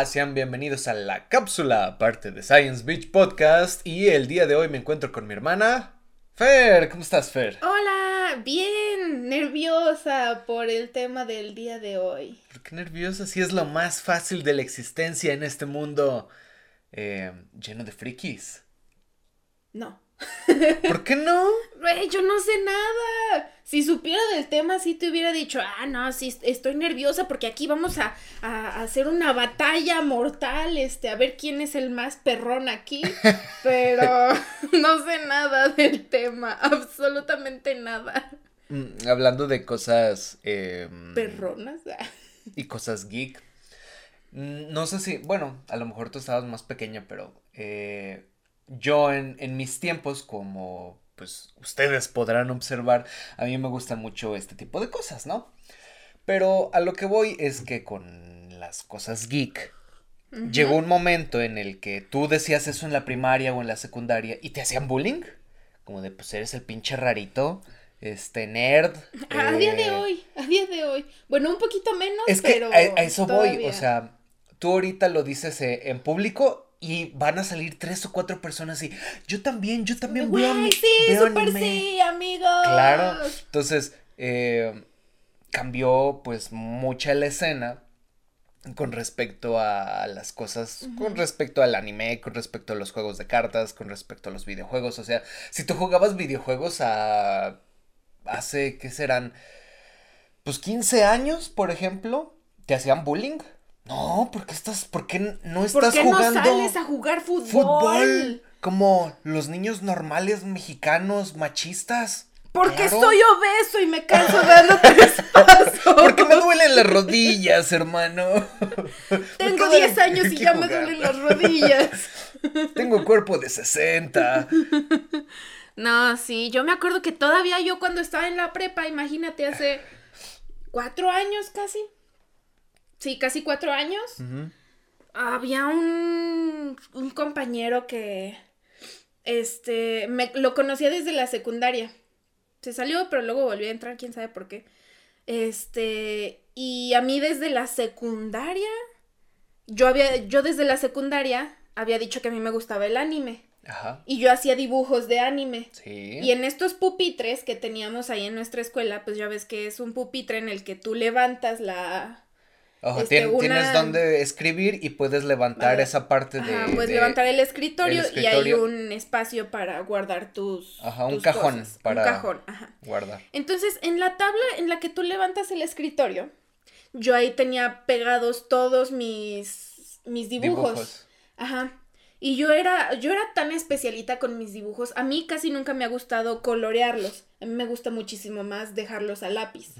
Hola, sean bienvenidos a la cápsula, parte de Science Beach Podcast. Y el día de hoy me encuentro con mi hermana, Fer. ¿Cómo estás, Fer? Hola, bien, nerviosa por el tema del día de hoy. ¿Por qué nerviosa? Si es lo más fácil de la existencia en este mundo eh, lleno de frikis. No. ¿Por qué no? Güey, yo no sé nada. Si supiera del tema, sí te hubiera dicho, ah, no, sí, estoy nerviosa porque aquí vamos a, a, hacer una batalla mortal, este, a ver quién es el más perrón aquí. Pero no sé nada del tema, absolutamente nada. Mm, hablando de cosas... Em, Perronas. y cosas geek. Mm, no sé si, bueno, a lo mejor tú estabas más pequeña, pero... Eh, yo en, en mis tiempos, como pues ustedes podrán observar, a mí me gustan mucho este tipo de cosas, ¿no? Pero a lo que voy es que con las cosas geek, llegó un momento en el que tú decías eso en la primaria o en la secundaria y te hacían bullying, como de pues eres el pinche rarito, este nerd. A día de eh, hoy, a día de hoy. Bueno, un poquito menos, es que a, eso voy, o sea, tú ahorita lo dices eh, en público y van a salir tres o cuatro personas y yo también, yo también voy a sí, súper sí, amigos. Claro, entonces eh, cambió pues mucha la escena con respecto a las cosas, con respecto al anime, con respecto a los juegos de cartas, con respecto a los videojuegos, o sea, si tú jugabas videojuegos a hace, ¿qué serán? Pues 15 años, por ejemplo, te hacían bullying. No, porque estás, ¿por qué no estás ¿Por qué jugando? no sales a jugar fútbol? Fútbol. Como los niños normales mexicanos machistas. Porque soy obeso y me canso dándote espacio. Porque me duelen las rodillas, hermano. Tengo 10 años y ya me duelen las rodillas. Tengo cuerpo de 60. No, sí, yo me acuerdo que todavía yo cuando estaba en la prepa, imagínate, hace cuatro años casi, sí, casi cuatro años, había un, un compañero que, este, me, lo conocía desde la secundaria. Se salió, pero luego volvió a entrar, quién sabe por qué. Este, y a mí desde la secundaria, yo había, yo desde la secundaria había dicho que a mí me gustaba el anime. Ajá. Y yo hacía dibujos de anime. Sí. Y en estos pupitres que teníamos ahí en nuestra escuela, pues ya ves que es un pupitre en el que tú levantas la, Ojo, este, tienes donde escribir y puedes levantar esa parte de. puedes levantar el escritorio, y hay un espacio para guardar tus. Ajá, un cajón para. Un cajón, ajá. Guardar. Entonces, en la tabla en la que tú levantas el escritorio, yo ahí tenía pegados todos mis, mis dibujos. dibujos. Ajá. Y yo era, yo era tan especialita con mis dibujos. A mí casi nunca me ha gustado colorearlos. A mí me gusta muchísimo más dejarlos a lápiz.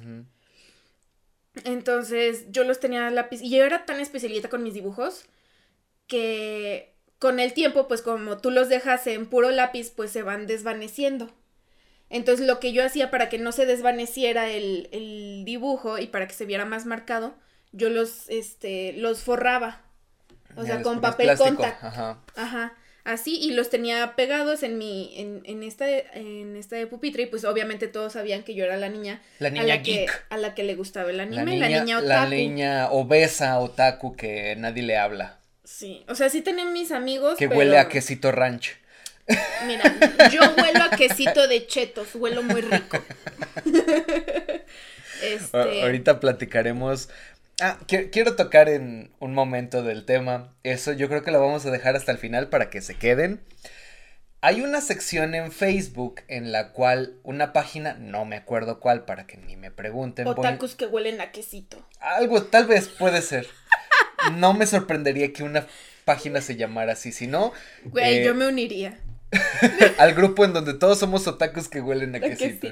Entonces yo los tenía a lápiz y yo era tan especialita con mis dibujos que con el tiempo, pues como tú los dejas en puro lápiz, pues se van desvaneciendo. Entonces lo que yo hacía para que no se desvaneciera el, el dibujo y para que se viera más marcado, yo los, este, los forraba. O sea, con papel contact. Ajá. Ajá así y los tenía pegados en mi en, en esta en esta de pupitre y pues obviamente todos sabían que yo era la niña la niña a la geek. que a la que le gustaba el anime la niña, otaku la niña obesa otaku que nadie le habla. Sí o sea sí tenía mis amigos que huele a quesito ranch. Mira yo huelo a quesito de chetos huelo muy rico. Este... ahorita platicaremos Ah, quiero tocar en un momento del tema. Eso yo creo que lo vamos a dejar hasta el final para que se queden. Hay una sección en Facebook en la cual una página, no me acuerdo cuál, para que ni me pregunten. Otakus que huelen a quesito. Algo, tal vez puede ser. No me sorprendería que una página se llamara así, si no. Güey, yo eh, me uniría. al grupo en donde todos somos otakus que huelen a quesito.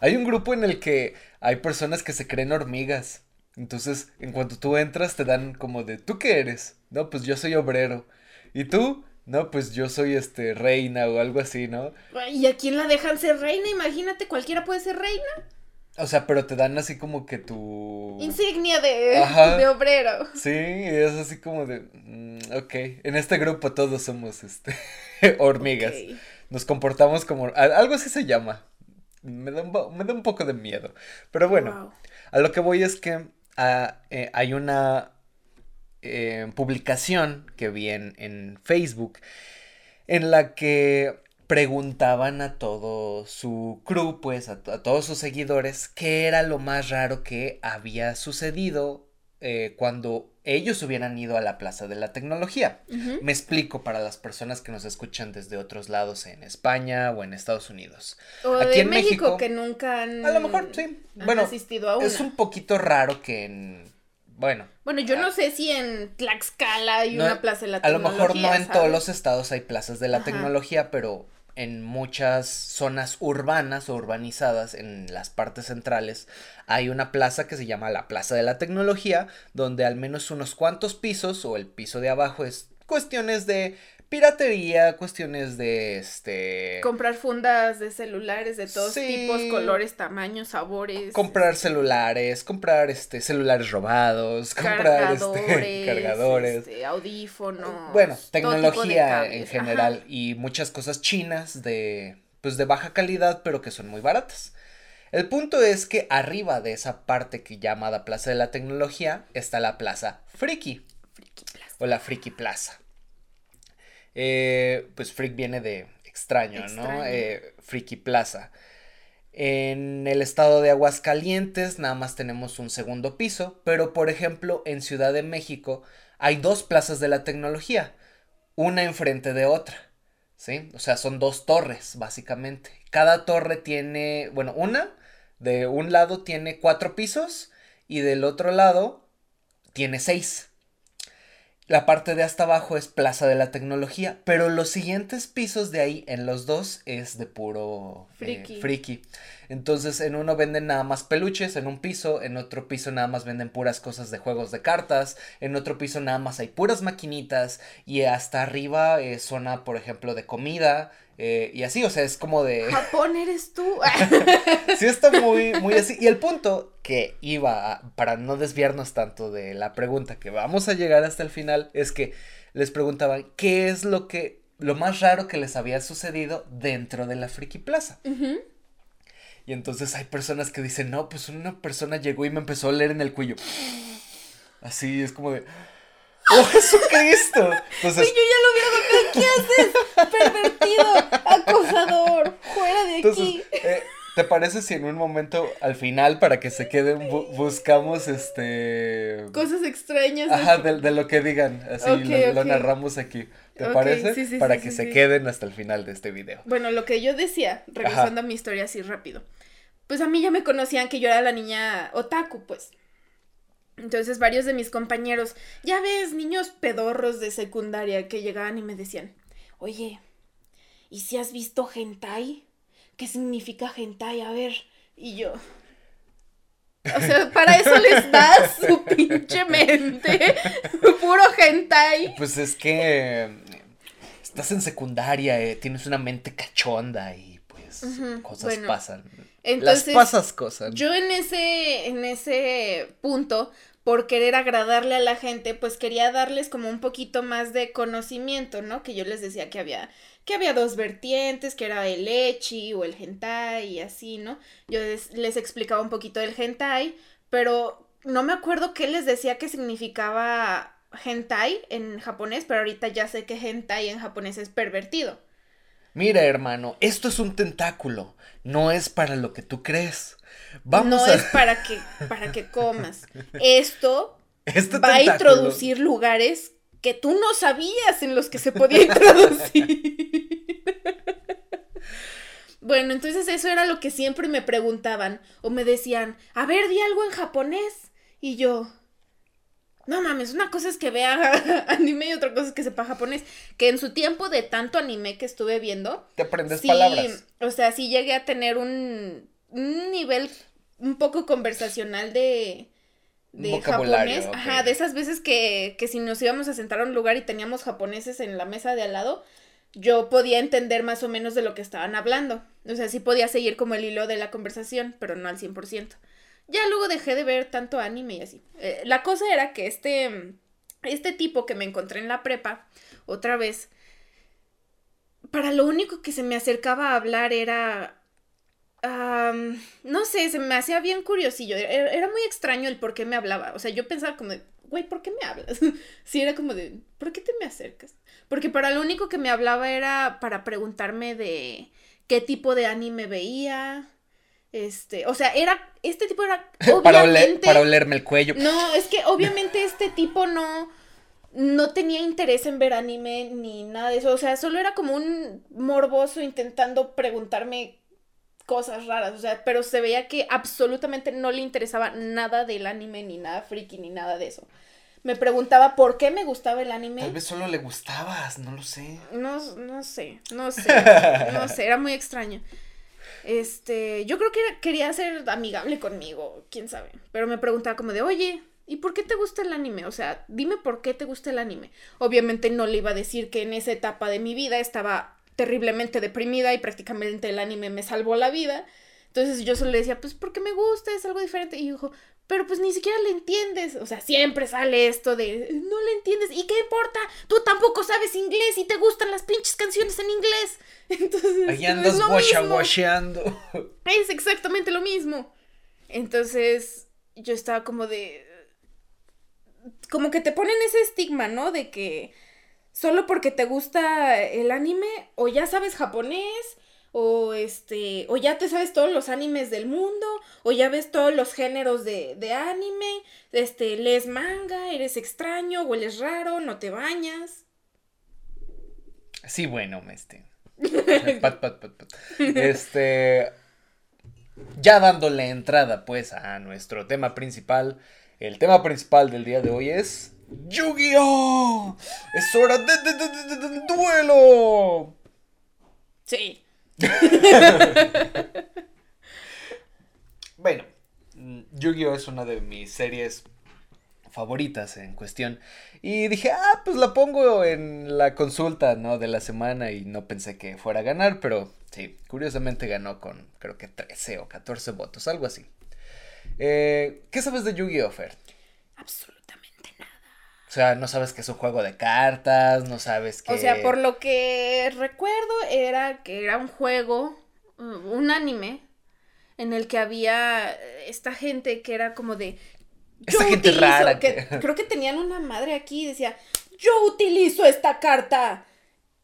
Hay un grupo en el que hay personas que se creen hormigas. Entonces, en cuanto tú entras, te dan como de, ¿tú qué eres? No, pues yo soy obrero. ¿Y tú? No, pues yo soy este reina o algo así, ¿no? ¿Y a quién la dejan ser reina? Imagínate, cualquiera puede ser reina. O sea, pero te dan así como que tu... Insignia de, de obrero. Sí, es así como de... Mm, ok, en este grupo todos somos, este, hormigas. Nos comportamos como... Algo así se llama. Me da un, me da un poco de miedo. Pero bueno, a lo que voy es que Eh, hay una eh, publicación que vi en, Facebook en la que preguntaban a todo su crew, pues a, todos sus seguidores, qué era lo más raro que había sucedido eh, cuando ellos hubieran ido a la Plaza de la Tecnología. Me explico para las personas que nos escuchan desde otros lados en España o en Estados Unidos. O Aquí en México, que nunca han, a lo mejor sí. bueno, asistido a una. Es un poquito raro que en bueno. Bueno, yo no sé si en Tlaxcala hay una plaza de la tecnología. A lo mejor no en todos los estados hay plazas de la tecnología, pero en muchas zonas urbanas o urbanizadas, en las partes centrales, hay una plaza que se llama la Plaza de la Tecnología, donde al menos unos cuantos pisos o el piso de abajo es cuestiones de piratería, cuestiones de este... Comprar fundas de celulares de todos tipos, colores, tamaños, sabores. Comprar celulares, comprar este celulares robados, comprar este cargadores, este, audífonos. Bueno, tecnología en general y muchas cosas chinas de pues de baja calidad, pero que son muy baratas. El punto es que arriba de esa parte que llamada Plaza de la Tecnología está la Plaza Friki. Friki Plaza. O la Friki Plaza. Eh, pues Freak viene de extraño, ¿no? Eh, Freaky Plaza. En el estado de Aguascalientes nada más tenemos un segundo piso, pero por ejemplo en Ciudad de México hay dos plazas de la tecnología, una enfrente de otra, ¿sí? O sea, son dos torres, básicamente. Cada torre tiene, bueno, una de un lado tiene cuatro pisos y del otro lado tiene seis. La parte de hasta abajo es Plaza de la Tecnología, pero los siguientes pisos de ahí, en los dos, es de puro eh, friki. Entonces, en uno venden nada más peluches, en un piso, en otro piso nada más venden puras cosas de juegos de cartas, en otro piso nada más hay puras maquinitas y hasta arriba es zona, por ejemplo, de comida, eh, y así, o sea, es como de... Japón eres tú. sí, está muy, muy así. Y el punto que iba, para no desviarnos tanto de la pregunta que vamos a llegar hasta el final, es que les preguntaban qué es lo que, lo más raro que les había sucedido dentro de la Friki Plaza. Y entonces hay personas que dicen, no, pues una persona llegó y me empezó a leer en el cuello. Así, es como de... ¡Oh, Jesucristo! Entonces, yo ya lo hubiera ¿qué haces? Pervertido, acosador, fuera de aquí. Eh, ¿Te parece si en un momento, al final, para que se queden, buscamos este... Cosas extrañas. Ajá, de, lo que digan, así lo, narramos aquí. ¿Te parece? Sí, sí, para que se queden hasta el final de este video. Bueno, lo que yo decía, regresando a mi historia así rápido. Pues a mí ya me conocían que yo era la niña otaku, pues. Entonces varios de mis compañeros, ya ves, niños pedorros de secundaria que llegaban y me decían, oye, ¿y si has visto hentai? ¿Qué significa hentai? A ver, y yo... O sea, para eso les das su pinche mente. Puro hentai. Pues es que estás en secundaria, eh, tienes una mente cachonda y pues cosas pasan. Las pasas cosas. Yo en ese, en ese punto, por querer agradarle a la gente, pues quería darles como un poquito más de conocimiento, ¿no? Que yo les decía que había, que había dos vertientes, que era el echi o el hentai y así, ¿no? Yo les, explicaba un poquito del hentai, pero no me acuerdo qué les decía que significaba hentai en japonés, pero ahorita ya sé que hentai en japonés es pervertido. Mira, hermano, esto es un tentáculo, no es para lo que tú crees. Vamos no es para que, para que comas. Esto este va a introducir lugares que tú no sabías en los que se podía introducir. bueno, entonces eso era lo que siempre me preguntaban o me decían, a ver, di algo en japonés. Y yo, no mames, una cosa es que vea anime y otra cosa es que sepa japonés. Que en su tiempo de tanto anime que estuve viendo. Te aprendes palabras. O sea, sí llegué a tener un, nivel un poco conversacional de, de japonés. Ajá, de esas veces que, que si nos íbamos a sentar a un lugar y teníamos japoneses en la mesa de al lado, yo podía entender más o menos de lo que estaban hablando. O sea, sí podía seguir como el hilo de la conversación, pero no al 100%. Ya luego dejé de ver tanto anime y así. Eh, la cosa era que este, este tipo que me encontré en la prepa, otra vez, para lo único que se me acercaba a hablar era... no sé, se me hacía bien curiosillo. Era, era, muy extraño el por qué me hablaba. O sea, yo pensaba como, güey, ¿por qué me hablas? sí, era como de, ¿por qué te me acercas? Porque para lo único que me hablaba era para preguntarme de qué tipo de anime veía. Este, o sea, era, este tipo era para, para olerme el cuello. No, es que obviamente este tipo no, no tenía interés en ver anime ni nada de eso. O sea, solo era como un morboso intentando preguntarme cosas raras. O sea, pero se veía que absolutamente no le interesaba nada del anime, ni nada friki, ni nada de eso. Me preguntaba por qué me gustaba el anime. Tal vez solo le gustabas, no lo sé. No, no sé, no sé, no sé, era muy extraño. Este, yo creo que quería ser amigable conmigo, quién sabe. Pero me preguntaba como de, oye, ¿y por qué te gusta el anime? O sea, dime por qué te gusta el anime. Obviamente no le iba a decir que en esa etapa de mi vida estaba terriblemente deprimida y prácticamente el anime me salvó la vida. Entonces yo solo le decía, pues porque me gusta, es algo diferente. Y dijo, pero pues ni siquiera le entiendes. O sea, siempre sale esto de, no le entiendes. ¿Y qué importa? Tú tampoco sabes inglés y te gustan las pinches canciones en inglés. Entonces... Ahí andas washeando. Es exactamente lo mismo. Entonces yo estaba como de... Como que te ponen ese estigma, ¿no? De que solo porque te gusta el anime o ya sabes japonés o este o ya te sabes todos los animes del mundo o ya ves todos los géneros de, de anime este lees manga eres extraño hueles raro no te bañas. Sí bueno este. Pat, pat, pat, este ya dándole entrada pues a nuestro tema principal el tema principal del día de hoy es ¡Yu-Gi-Oh! ¡Es hora de, de, duelo! Sí. bueno, Yu-Gi-Oh! es una de mis series favoritas en cuestión. Y dije, ah, pues la pongo en la consulta, ¿no? De la semana y no pensé que fuera a ganar, pero sí, curiosamente ganó con creo que 13 o 14 votos, algo así. Eh, ¿Qué sabes de Yu-Gi-Oh, Fer? Absolutamente o sea, no sabes que es un juego de cartas, no sabes que... O sea, por lo que recuerdo era que era un juego, un anime, en el que había esta gente que era como de... Esta gente rara. Que... Creo que tenían una madre aquí y decía, yo utilizo esta carta.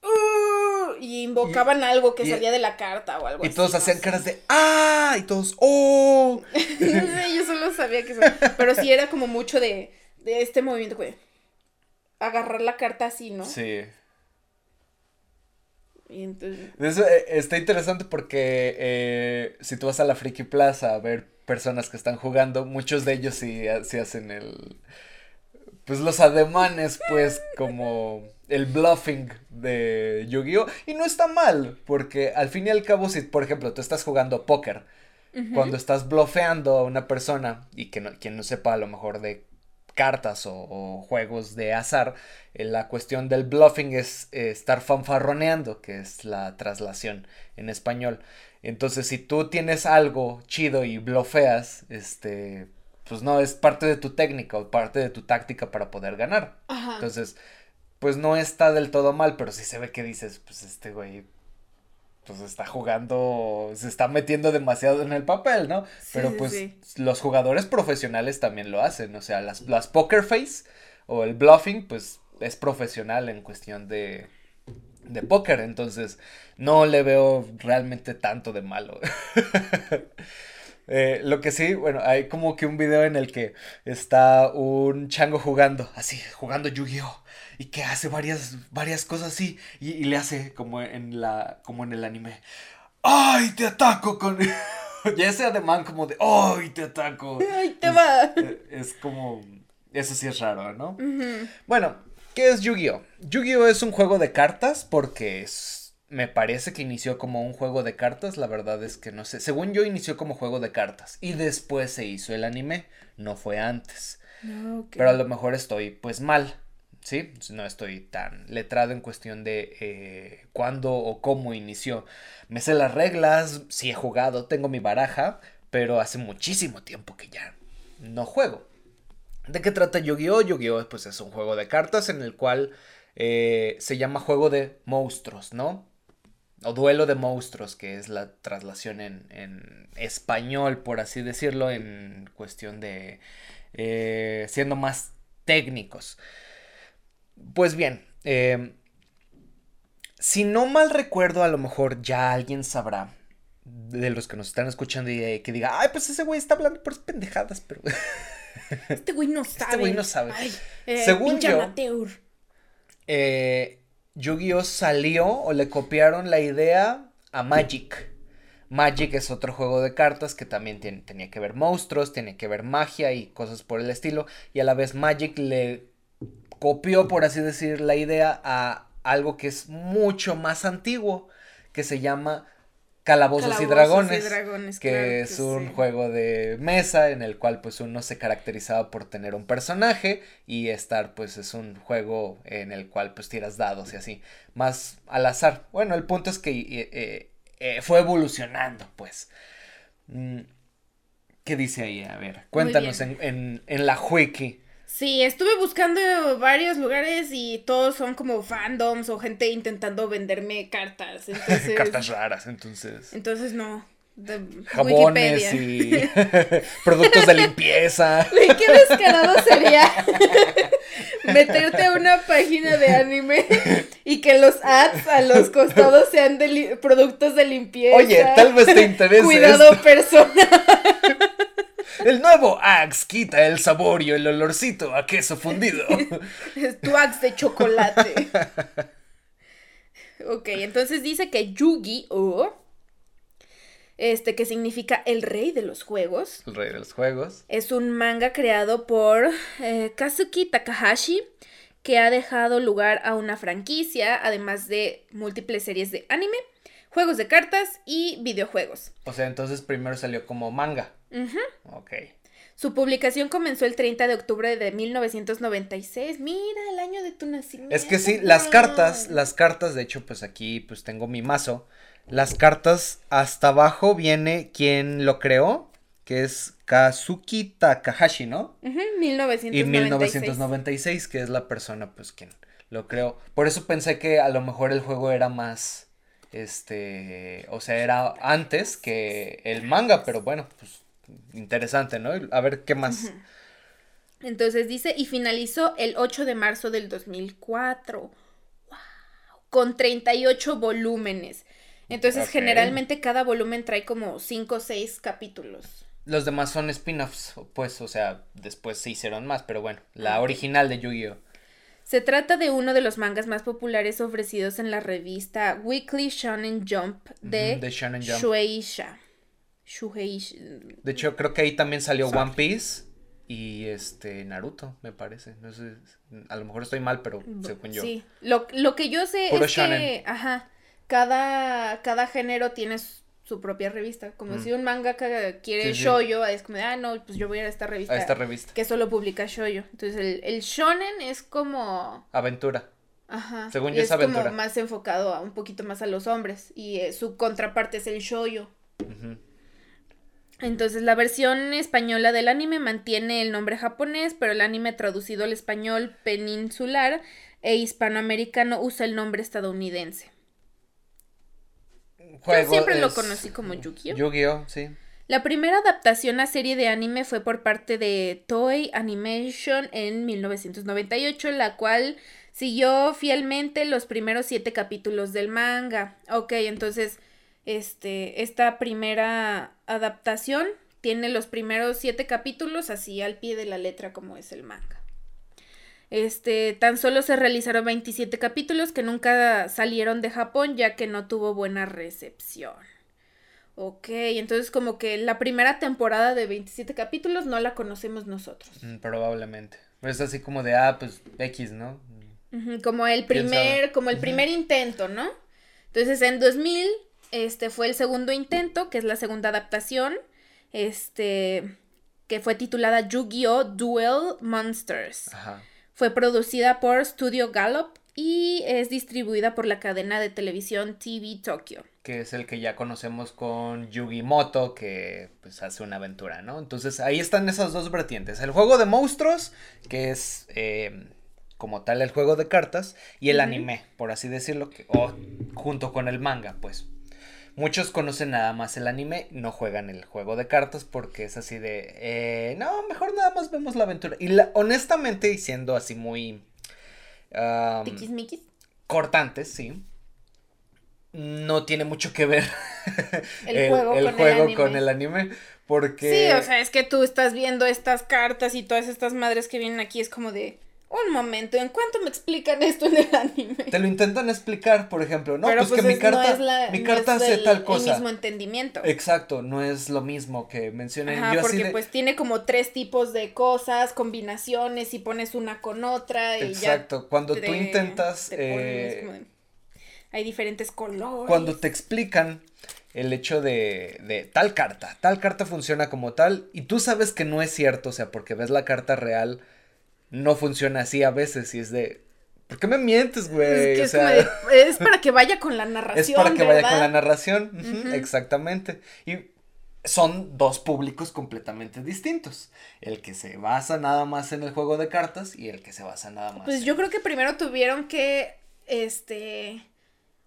Uh, y invocaban algo que salía de la carta o algo así. Y todos hacían caras de ¡Ah! Y todos ¡Oh! no sé, yo solo sabía que eso. Pero sí era como mucho de, de este movimiento, güey agarrar la carta así, ¿no? Sí. Y entonces... Eso eh, está interesante porque eh, si tú vas a la Friki Plaza a ver personas que están jugando, muchos de ellos sí, sí hacen el... Pues los ademanes, pues, como el bluffing de Yu-Gi-Oh! Y no está mal, porque al fin y al cabo, si por ejemplo tú estás jugando póker, cuando estás bluffeando a una persona, y que quien no sepa a lo mejor de cartas o, juegos de azar, eh, la cuestión del bluffing es eh, estar fanfarroneando, que es la traslación en español. Entonces, si tú tienes algo chido y blofeas, este, pues no, es parte de tu técnica o parte de tu táctica para poder ganar. Entonces, pues no está del todo mal, pero si se ve que dices, pues este güey pues está jugando, se está metiendo demasiado en el papel, ¿no? Pero pues los jugadores profesionales también lo hacen, o sea, las, las poker face o el bluffing, pues es profesional en cuestión de, de póker, entonces no le veo realmente tanto de malo. Eh, lo que sí, bueno, hay como que un video en el que está un chango jugando, así, jugando Yu-Gi-Oh! Y que hace varias, varias cosas así y, le hace como en la, como en el anime. ¡Ay, te ataco con... ya ese ademán como de, ¡ay, te ataco! ¡Ay, te va! Es, como, eso sí es raro, ¿no? Bueno, ¿qué es Yu-Gi-Oh? Yu-Gi-Oh es un juego de cartas porque es, me parece que inició como un juego de cartas, la verdad es que no sé. Según yo inició como juego de cartas y después se hizo el anime, no fue antes. Ah, Pero a lo mejor estoy pues mal. ¿Sí? No estoy tan letrado en cuestión de eh, cuándo o cómo inició. Me sé las reglas, sí he jugado, tengo mi baraja, pero hace muchísimo tiempo que ya no juego. ¿De qué trata Yu-Gi-Oh? Yu-Gi-Oh! Pues es un juego de cartas en el cual eh, se llama juego de monstruos, ¿no? O duelo de monstruos, que es la traslación en, en español, por así decirlo, en cuestión de... Eh, siendo más técnicos. Pues bien, em, si no mal recuerdo, a lo mejor ya alguien sabrá de los que nos están escuchando y que diga, ay, pues ese güey está hablando por pendejadas, pero... Este güey no sabe. Este güey no sabe. Eh, Según yo, eh, Yu-Gi-Oh salió o le copiaron la idea a Magic. Magic es otro juego de cartas que también tiene, tenía que ver monstruos, tiene que ver magia y cosas por el estilo. Y a la vez Magic le copió, por así decir, la idea a algo que es mucho más antiguo, que se llama Calabozos, y Dragones, que, es un juego de mesa en el cual pues uno se caracterizaba por tener un personaje y estar pues es un juego en el cual pues tiras dados y así, más al azar. Bueno, el punto es que eh, eh, eh, fue evolucionando pues. Mm, ¿Qué dice ahí? A ver, cuéntanos en, en, en la wiki. Sí, estuve buscando varios lugares y todos son como fandoms o gente intentando venderme cartas. cartas raras, entonces. Entonces no. Jabones y productos de limpieza. Qué descarado sería meterte a una página de anime y que los ads a los costados sean de productos de limpieza. Oye, tal vez te interese. Cuidado personal. El nuevo Axe quita el sabor y el olorcito a queso fundido. es tu Axe de chocolate. ok, entonces dice que Yugi-Oh, este que significa el rey de los juegos. El rey de los juegos. Es un manga creado por eh, Kazuki Takahashi que ha dejado lugar a una franquicia, además de múltiples series de anime, juegos de cartas y videojuegos. O sea, entonces primero salió como manga. Ok. Su publicación comenzó el 30 de octubre de 1996. Mira, el año de tu nacimiento. Es que sí, las cartas, las cartas, de hecho, pues aquí pues tengo mi mazo. Las cartas hasta abajo viene quien lo creó, que es Kazuki Takahashi, ¿no? Uh 1996. Y 1996, que es la persona pues quien lo creó. Por eso pensé que a lo mejor el juego era más este, o sea, era antes que el manga, pero bueno, pues interesante, ¿no? A ver qué más. Entonces dice, y finalizó el 8 de marzo del 2004. ¡Wow! Con 38 volúmenes. Entonces, generalmente cada volumen trae como 5 o 6 capítulos. Los demás son spin-offs, pues, o sea, después se hicieron más, pero bueno, la original de Yu-Gi-Oh! Se trata de uno de los mangas más populares ofrecidos en la revista Weekly Shonen Jump de, Shueisha. De hecho, creo que ahí también salió One Piece y este Naruto, me parece. No sé, a lo mejor estoy mal, pero según yo. Sí, lo, que yo sé es que, ajá, cada, cada género tiene su propia revista. Como mm. si un manga quiere shoyo, es como, ah, no, pues yo voy a ir a esta revista. A esta revista. Que solo publica shoyo. Entonces, el, el shonen es como... Aventura. Ajá. Según yo es, aventura. como más enfocado a un poquito más a los hombres. Y eh, su contraparte es el shoyo. Entonces, la versión española del anime mantiene el nombre japonés, pero el anime traducido al español peninsular e hispanoamericano usa el nombre estadounidense. Yo siempre lo conocí como Yu-Gi-Oh. Yu-Gi-Oh, sí. La primera adaptación a serie de anime fue por parte de Toei Animation en 1998, la cual siguió fielmente los primeros siete capítulos del manga. Ok, entonces, este, esta primera adaptación tiene los primeros siete capítulos así al pie de la letra como es el manga. Este, tan solo se realizaron 27 capítulos que nunca salieron de Japón ya que no tuvo buena recepción. Ok, entonces como que la primera temporada de 27 capítulos no la conocemos nosotros. Mm, probablemente. Es así como de, ah, pues X, ¿no? como el primer, como el primer intento, ¿no? Entonces en 2000, este fue el segundo intento, que es la segunda adaptación, este, que fue titulada Yu-Gi-Oh! Duel Monsters. Ajá. Fue producida por Studio Gallop y es distribuida por la cadena de televisión TV Tokyo. Que es el que ya conocemos con Yugi Moto, que pues hace una aventura, ¿no? Entonces ahí están esas dos vertientes. El juego de monstruos, que es eh, como tal el juego de cartas, y el anime, por así decirlo, que, o junto con el manga, pues. Muchos conocen nada más el anime, no juegan el juego de cartas porque es así de, eh, no, mejor nada más vemos la aventura. Y la, honestamente, y siendo así muy... Um, cortantes, sí. No tiene mucho que ver el, juego, con, juego el con el anime. Porque... Sí, o sea, es que tú estás viendo estas cartas y todas estas madres que vienen aquí, es como de... Un momento, ¿en cuánto me explican esto en el anime? Te lo intentan explicar, por ejemplo, no, pues, que pues mi carta, mi carta hace tal cosa. El mismo entendimiento. Exacto, no es lo mismo que mencioné. Ajá, porque pues tiene como tres tipos de cosas, combinaciones y pones una con otra y Exacto, cuando tú intentas... Eh, hay diferentes colores. Cuando te explican el hecho de, de tal carta, tal carta funciona como tal y tú sabes que no es cierto, o sea, porque ves la carta real no funciona así a veces y es de... ¿Por qué me mientes, güey? Es, es, para que vaya con la narración. Es para que vaya con la narración, exactamente. Y son dos públicos completamente distintos. El que se basa nada más en el juego de cartas y el que se basa nada más. Pues yo creo que primero tuvieron que, este,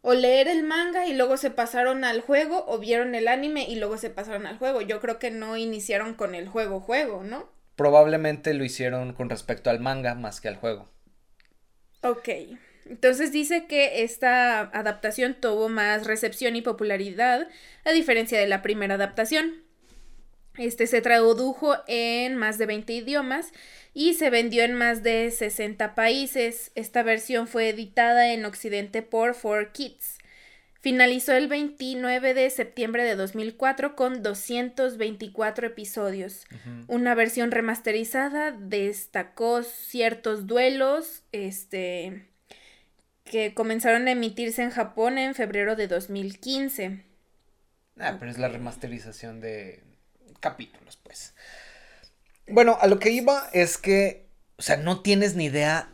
o leer el manga y luego se pasaron al juego, o vieron el anime y luego se pasaron al juego. Yo creo que no iniciaron con el juego juego, ¿no? Probablemente lo hicieron con respecto al manga más que al juego. Ok. Entonces dice que esta adaptación tuvo más recepción y popularidad a diferencia de la primera adaptación. Este se tradujo en más de 20 idiomas y se vendió en más de 60 países. Esta versión fue editada en Occidente por 4Kids. Finalizó el 29 de septiembre de 2004 con 224 episodios. Una versión remasterizada destacó ciertos duelos este, que comenzaron a emitirse en Japón en febrero de 2015. Ah, pero es la remasterización de capítulos, pues. Bueno, a lo que iba es que, o sea, no tienes ni idea.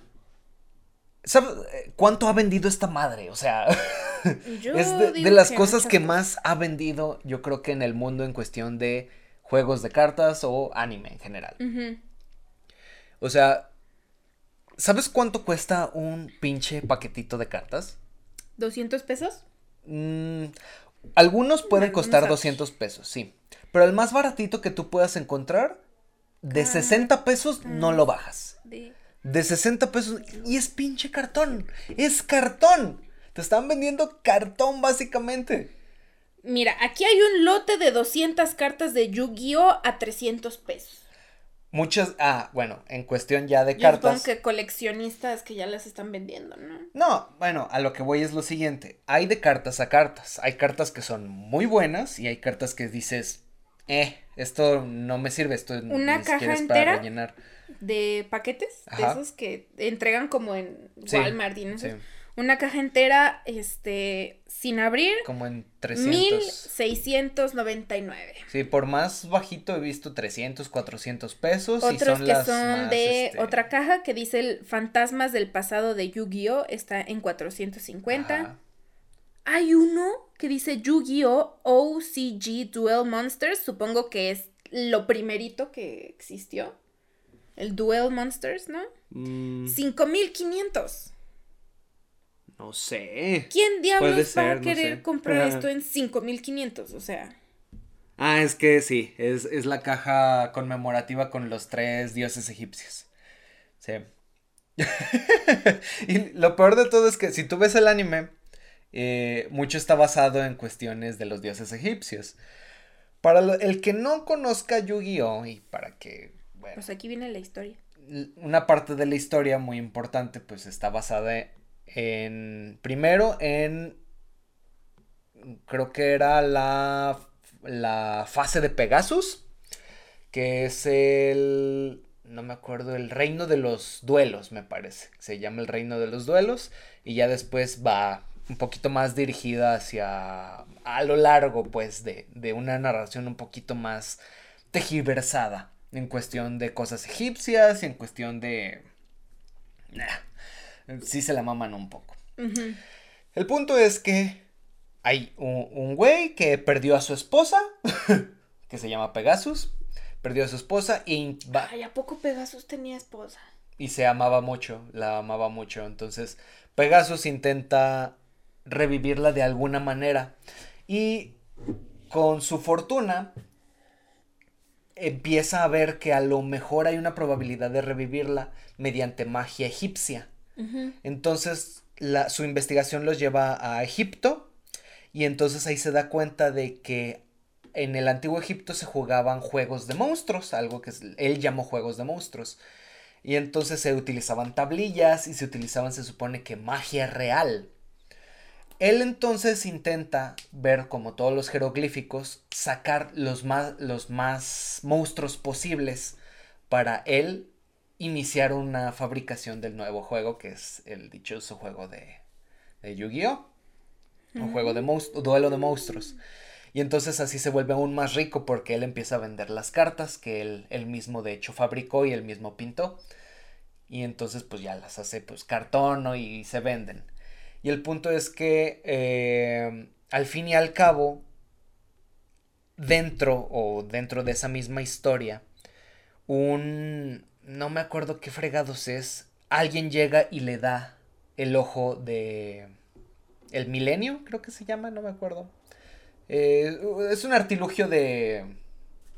¿Sabes cuánto ha vendido esta madre? O sea. es de, las cosas que más ha vendido, yo creo que en el mundo en cuestión de juegos de cartas o anime en general. O sea, ¿sabes cuánto cuesta un pinche paquetito de cartas? ¿200 pesos? Mm, algunos pueden costar 200 pesos, sí. Pero el más baratito que tú puedas encontrar, de 60 ah, pesos, no lo bajas. De... de 60 pesos. Y es pinche cartón. Es cartón. Te están vendiendo cartón básicamente. Mira, aquí hay un lote de 200 cartas de Yu-Gi-Oh a 300 pesos. Muchas, ah, bueno, en cuestión ya de Yo cartas. que coleccionistas que ya las están vendiendo, ¿no? No, bueno, a lo que voy es lo siguiente. Hay de cartas a cartas. Hay cartas que son muy buenas y hay cartas que dices, eh, esto no me sirve, esto Una caja entera para rellenar. De paquetes, de esos que entregan como en Walmart y no sé. Una caja entera, este, sin abrir. Como en 300. 1699. Sí, por más bajito he visto 300, 400 pesos. Otros y son que son de este, otra caja que dice el Fantasmas del pasado de Yu-Gi-Oh! Está en 450. Hay uno que dice Yu-Gi-Oh! OCG Duel Monsters. Supongo que es lo primerito que existió. El Duel Monsters, ¿no? 5500. No sé. ¿Quién diablos va a querer comprar esto en 5500? O sea. Ah, es que sí, es, la caja conmemorativa con los tres dioses egipcios. Sí. y lo peor de todo es que si tú ves el anime, eh, mucho está basado en cuestiones de los dioses egipcios. Para el que no conozca Yu-Gi-Oh! y para que... Bueno, pues aquí viene la historia. Una parte de la historia muy importante pues está basada en primero en creo que era la la fase de Pegasus que es el no me acuerdo el reino de los duelos me parece. Se llama el reino de los duelos y ya después va un poquito más dirigida hacia a lo largo pues de, de una narración un poquito más tejiversada en cuestión de cosas egipcias y en cuestión de sí se la maman un poco. El punto es que hay un, güey que perdió a su esposa, que se llama Pegasus, perdió a su esposa y... Ay, ¿a poco Pegasus tenía esposa? Y se amaba mucho, la amaba mucho. Entonces, Pegasus intenta revivirla de alguna manera. Y con su fortuna empieza a ver que a lo mejor hay una probabilidad de revivirla mediante magia egipcia. Entonces su investigación los lleva a Egipto y entonces ahí se da cuenta de que en el antiguo Egipto se jugaban juegos de monstruos, algo que él llamó juegos de monstruos. Y entonces se utilizaban tablillas y se utilizaban, se supone que magia real. Él entonces intenta ver, como todos los jeroglíficos, sacar los más, los más monstruos posibles para él iniciar una fabricación del nuevo juego, que es el dichoso juego de, de Yu-Gi-Oh! Un juego de duelo de monstruos. Y entonces así se vuelve aún más rico porque él empieza a vender las cartas que él, él mismo de hecho fabricó y él mismo pintó. Y entonces pues ya las hace pues cartón y se venden. Y el punto es que eh, al fin y al cabo, dentro o dentro de esa misma historia, un... no me acuerdo qué fregados es, alguien llega y le da el ojo de... el milenio, creo que se llama, no me acuerdo. Eh, es un artilugio de...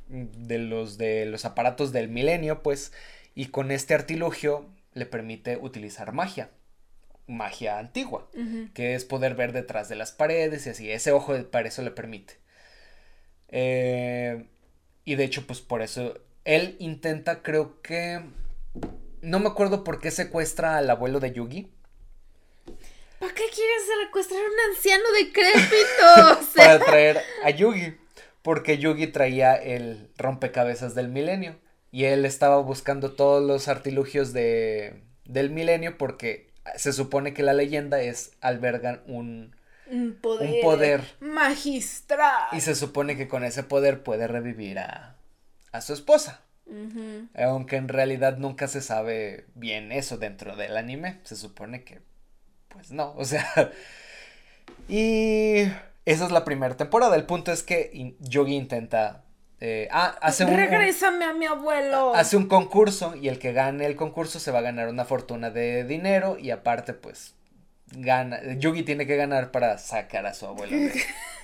de los de los aparatos del milenio, pues, y con este artilugio le permite utilizar magia magia antigua, que es poder ver detrás de las paredes y así. Ese ojo para eso le permite. Eh, y de hecho, pues por eso él intenta, creo que... No me acuerdo por qué secuestra al abuelo de Yugi. ¿Para qué quieres secuestrar a un anciano decrépito? Para traer a Yugi. Porque Yugi traía el rompecabezas del milenio. Y él estaba buscando todos los artilugios de, del milenio porque se supone que la leyenda es albergan un, un poder, magistral. Y se supone que con ese poder puede revivir a, a su esposa. Aunque en realidad nunca se sabe bien eso dentro del anime. Se supone que, pues no, o sea... y esa es la primera temporada. El punto es que Yogi intenta eh, ah, hace un, Regrésame a mi abuelo. Hace un concurso y el que gane el concurso se va a ganar una fortuna de dinero y aparte pues gana, Yugi tiene que ganar para sacar a su abuelo.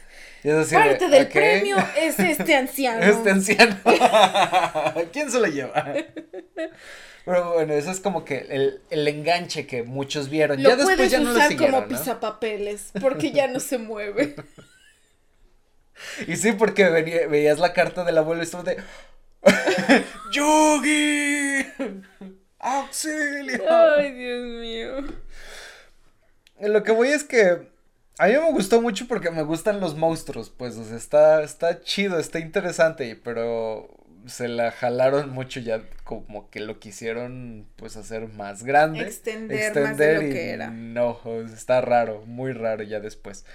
Parte del premio es este anciano. Este anciano. ¿Quién se lo lleva? Pero bueno, eso es como que el, el enganche que muchos vieron. Lo ya después ya no lo siguieron, como pisapapeles porque ya no se mueve. Y sí, porque veías la carta del abuelo y de. ¡Yugi! ¡Auxilio! Ay, Dios mío. Lo que voy es que. A mí me gustó mucho porque me gustan los monstruos, pues, o sea, está, está chido, está interesante, pero se la jalaron mucho ya como que lo quisieron pues hacer más grande. Extender, más de lo que era. No, está raro, muy raro ya después.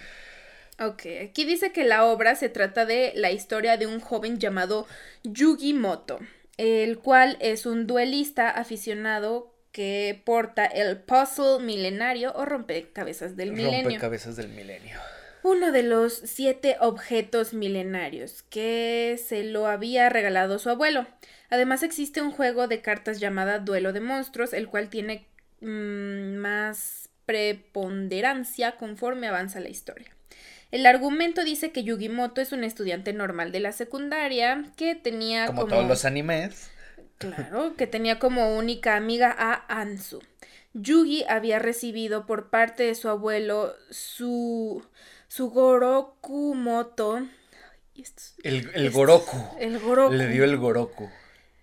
Ok, aquí dice que la obra se trata de la historia de un joven llamado Yugi Moto, el cual es un duelista aficionado que porta el puzzle milenario o rompecabezas del milenio. Rompecabezas del milenio. Uno de los siete objetos milenarios que se lo había regalado su abuelo. Además existe un juego de cartas llamada Duelo de Monstruos, el cual tiene mm, más preponderancia conforme avanza la historia. El argumento dice que Yugimoto es un estudiante normal de la secundaria que tenía como, como... todos los animes. Claro, que tenía como única amiga a Ansu. Yugi había recibido por parte de su abuelo su, su Goroku Moto. El, el Goroku. El Goroku. Le dio el Goroku.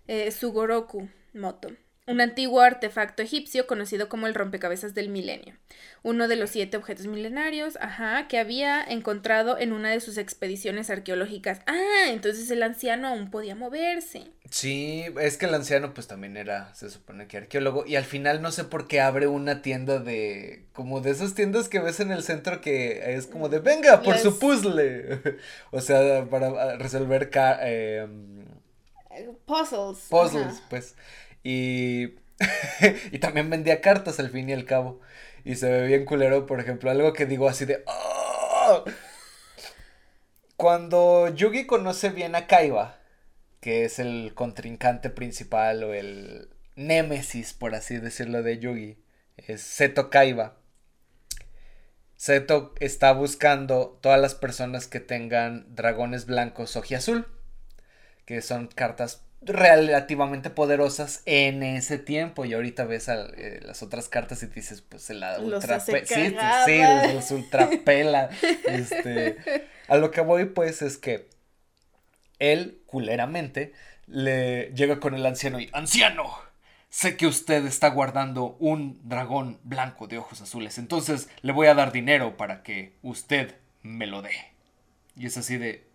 Eh, su Goroku Moto un antiguo artefacto egipcio conocido como el rompecabezas del milenio, uno de los siete objetos milenarios, ajá, que había encontrado en una de sus expediciones arqueológicas. Ah, entonces el anciano aún podía moverse. Sí, es que el anciano pues también era, se supone que arqueólogo, y al final no sé por qué abre una tienda de, como de esas tiendas que ves en el centro que es como de, venga, por su puzzle, o sea, para resolver... Eh, puzzles. Puzzles, pues. Y, y también vendía cartas al fin y al cabo. Y se ve bien culero, por ejemplo, algo que digo así de... ¡Oh! Cuando Yugi conoce bien a Kaiba, que es el contrincante principal o el némesis, por así decirlo, de Yugi, es Seto Kaiba. Seto está buscando todas las personas que tengan dragones blancos azul que son cartas relativamente poderosas en ese tiempo. Y ahorita ves eh, las otras cartas y dices pues la ultra sí, sí, sí, los ultra pela. Este a lo que voy pues es que él culeramente le llega con el anciano y anciano sé que usted está guardando un dragón blanco de ojos azules. Entonces le voy a dar dinero para que usted me lo dé y es así de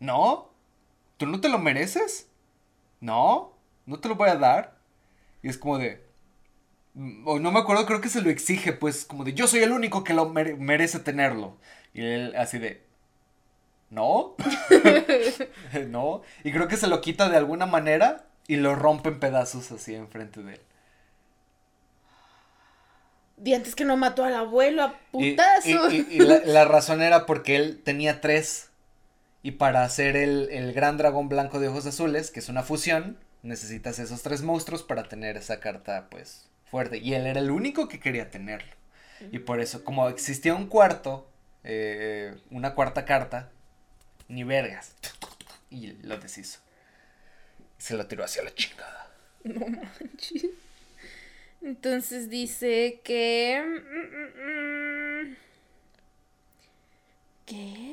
no ¿tú no te lo mereces? No, no te lo voy a dar. Y es como de... Mm, no me acuerdo, creo que se lo exige, pues como de yo soy el único que lo merece tenerlo. Y él así de... ¿No? ¿No? Y creo que se lo quita de alguna manera y lo rompe en pedazos así enfrente de él. Y antes que no mató al abuelo a putazo. Y, la, la, razón era porque él tenía tres y para hacer el, gran dragón blanco de ojos azules, que es una fusión, necesitas esos tres monstruos para tener esa carta, pues, fuerte. Y él era el único que quería tenerlo. Y por eso, como existía un cuarto, eh, una cuarta carta, ni vergas. Y lo deshizo. Se lo tiró hacia la chingada. No manches. Entonces dice que... Mm, mm, mm, ¿Qué?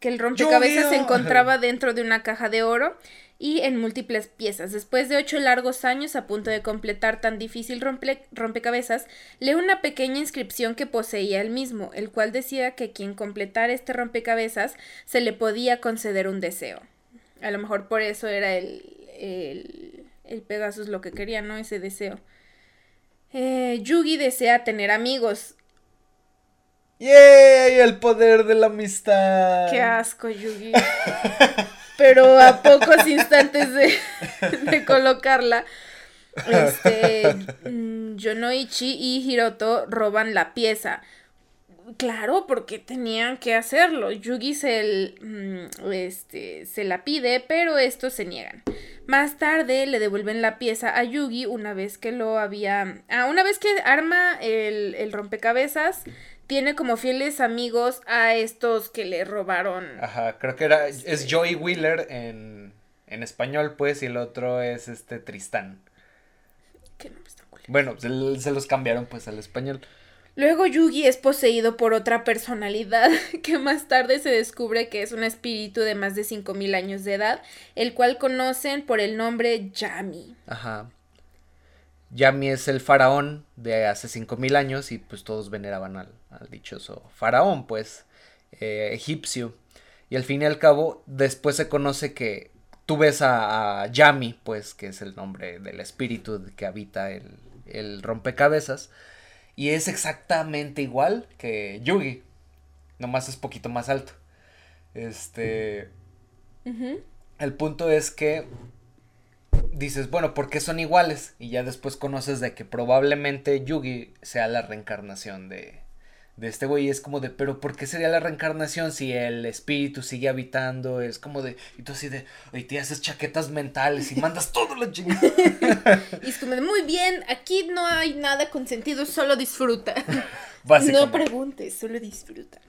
Que el rompecabezas se encontraba dentro de una caja de oro y en múltiples piezas. Después de ocho largos años a punto de completar tan difícil rompecabezas, lee una pequeña inscripción que poseía él mismo, el cual decía que quien completara este rompecabezas se le podía conceder un deseo. A lo mejor por eso era el, el, el Pegasus lo que quería, ¿no? Ese deseo. Eh, Yugi desea tener amigos. ¡Yay! El poder de la amistad. Qué asco, Yugi. Pero a pocos instantes de, de colocarla, este, mm, Yonoichi y Hiroto roban la pieza. Claro, porque tenían que hacerlo. Yugi se, mm, este, se la pide, pero estos se niegan. Más tarde le devuelven la pieza a Yugi una vez que lo había... Ah, una vez que arma el, el rompecabezas, tiene como fieles amigos a estos que le robaron. Ajá, creo que era, es este, Joey Wheeler en, en español, pues, y el otro es este Tristán. ¿Qué nombre está Bueno, se, se, los cambiaron pues al español. Luego Yugi es poseído por otra personalidad que más tarde se descubre que es un espíritu de más de 5000 años de edad, el cual conocen por el nombre Yami. Ajá. Yami es el faraón de hace 5000 años y pues todos veneraban al, dichoso faraón, pues, eh, egipcio. Y al fin y al cabo, después se conoce que tú ves a, Yami, pues, que es el nombre del espíritu que habita el, el rompecabezas, y es exactamente igual que Yugi, nomás es poquito más alto. Este... El punto es que dices, bueno, ¿por qué son iguales? Y ya después conoces de que probablemente Yugi sea la reencarnación de, de este güey. Es como de, pero ¿por qué sería la reencarnación si el espíritu sigue habitando? Es como de, y tú así de, y te haces chaquetas mentales y mandas todo la chingada. y es como de, muy bien, aquí no hay nada con sentido, solo disfruta. No preguntes, solo disfruta.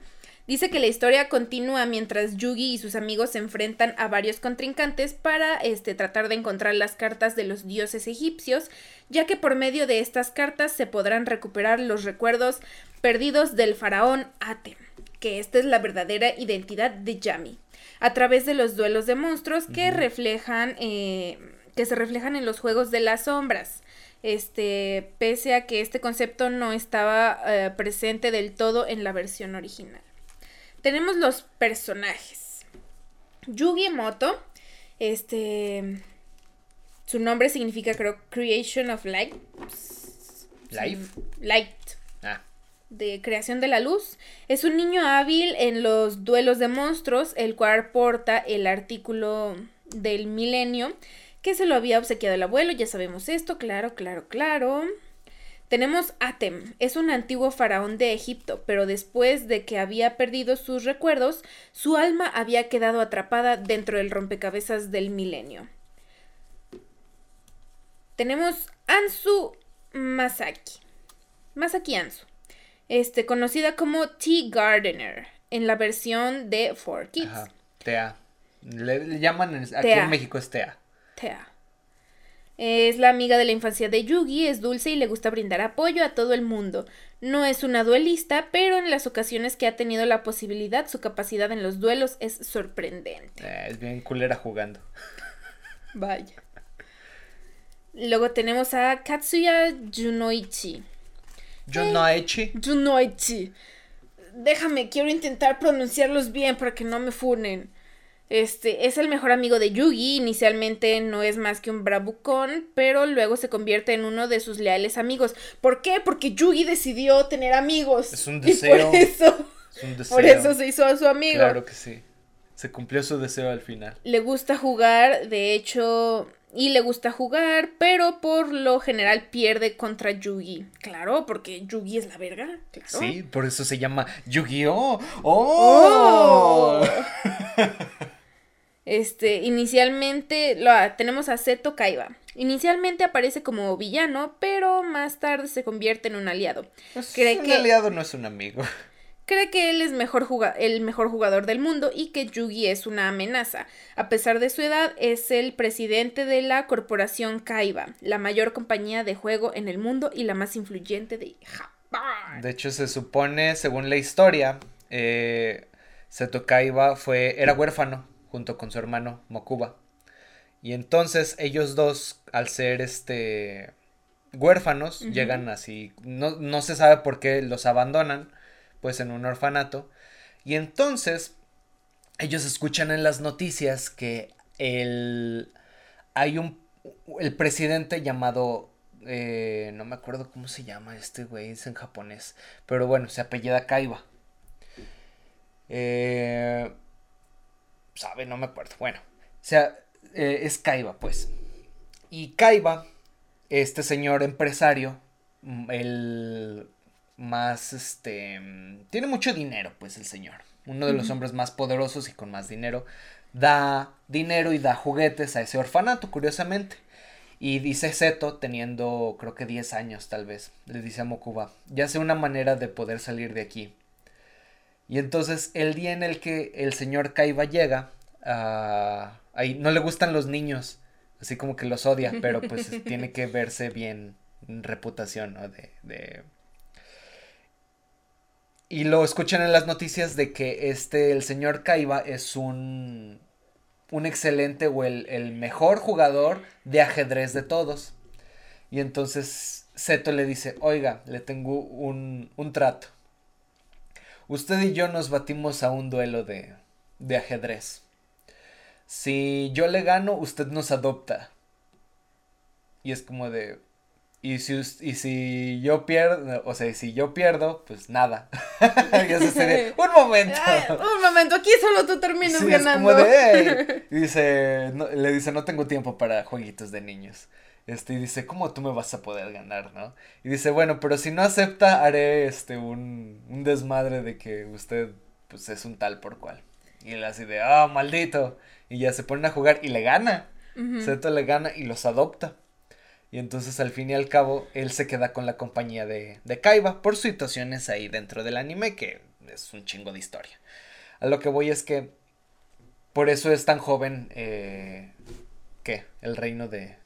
Dice que la historia continúa mientras Yugi y sus amigos se enfrentan a varios contrincantes para este, tratar de encontrar las cartas de los dioses egipcios, ya que por medio de estas cartas se podrán recuperar los recuerdos perdidos del faraón Atem, que esta es la verdadera identidad de Yami, a través de los duelos de monstruos que reflejan, eh, que se reflejan en los juegos de las sombras. Este, pese a que este concepto no estaba eh, presente del todo en la versión original tenemos los personajes. Yugi Moto, este, su nombre significa creo Creation of Light. Life. Light. Ah. De creación de la luz. Es un niño hábil en los duelos de monstruos, el cual porta el artículo del milenio que se lo había obsequiado el abuelo. Ya sabemos esto, claro, claro, claro. Tenemos Atem, es un antiguo faraón de Egipto, pero después de que había perdido sus recuerdos, su alma había quedado atrapada dentro del rompecabezas del milenio. Tenemos Ansu Masaki. Masaki Ansu. este, conocida como Tea Gardener, en la versión de 4Kids. Ajá, Tea. Le, llaman, aquí en México es Tea. Tea. Es la amiga de la infancia de Yugi, es dulce y le gusta brindar apoyo a todo el mundo. No es una duelista, pero en las ocasiones que ha tenido la posibilidad, su capacidad en los duelos es sorprendente. Eh, es bien culera jugando. Vaya. Luego tenemos a Katsuya Junoichi. Junoichi. Eh, Junoichi. Déjame, quiero intentar pronunciarlos bien para que no me funen. Este es el mejor amigo de Yugi. Inicialmente no es más que un bravucón, pero luego se convierte en uno de sus leales amigos. ¿Por qué? Porque Yugi decidió tener amigos. Es un deseo. por eso, es un deseo. por eso se hizo a su amigo. Claro que sí. Se cumplió su deseo al final. Le gusta jugar, de hecho, y le gusta jugar, pero por lo general pierde contra Yugi. Claro, porque Yugi es la verga. Sí, por eso se llama Yu-Gi-Oh! ¡Oh! oh. este, inicialmente lo, tenemos a Seto Kaiba. Inicialmente aparece como villano, pero más tarde se convierte en un aliado. Pues un aliado no es un amigo cree que él es mejor el mejor jugador del mundo y que Yugi es una amenaza. A pesar de su edad, es el presidente de la corporación Kaiba, la mayor compañía de juego en el mundo y la más influyente de Japón. De hecho, se supone, según la historia, eh, Seto Kaiba fue, era huérfano junto con su hermano Mokuba. Y entonces ellos dos, al ser este huérfanos, llegan así, no, no se sabe por qué los abandonan pues en un orfanato. Y entonces ellos escuchan en las noticias que el, hay un, el presidente llamado, eh, no me acuerdo cómo se llama este güey, es en japonés, pero bueno, se apellida Kaiba. Eh, sabe, no me acuerdo. Bueno, o sea, eh, es Kaiba, pues. Y Kaiba, este señor empresario, mm, el más, este, tiene mucho dinero, pues el señor. Uno de los hombres más poderosos y con más dinero. Da dinero y da juguetes a ese orfanato, curiosamente. Y dice Seto, teniendo creo que 10 años tal vez, le dice a Mokuba, ya sé una manera de poder salir de aquí. Y entonces el día en el que el señor Kaiba llega, uh, ahí no le gustan los niños, así como que los odia, pero pues tiene que verse bien reputación, ¿no? de y lo escuchan en las noticias de que este, el señor Kaiba es un, un excelente o el, mejor jugador de ajedrez de todos. Y entonces Seto le dice, oiga, le tengo un, un trato. Usted y yo nos batimos a un duelo de, de ajedrez. Si yo le gano, usted nos adopta. Y es como de, y si, y si yo pierdo, o sea, si yo pierdo, pues nada. un momento. un momento, aquí solo tú terminas ganando. y dice, le dice, no tengo tiempo para jueguitos de niños. Este, y dice, ¿cómo tú me vas a poder ganar, no? Y dice, bueno, pero si no acepta, haré este, un, un desmadre de que usted, pues, es un tal por cual. Y él así de, ah, maldito. Y ya se ponen a jugar y le gana. Seto le gana y los adopta. Y entonces al fin y al cabo él se queda con la compañía de, de Kaiba por situaciones ahí dentro del anime que es un chingo de historia. A lo que voy es que por eso es tan joven eh, ¿qué? El reino de...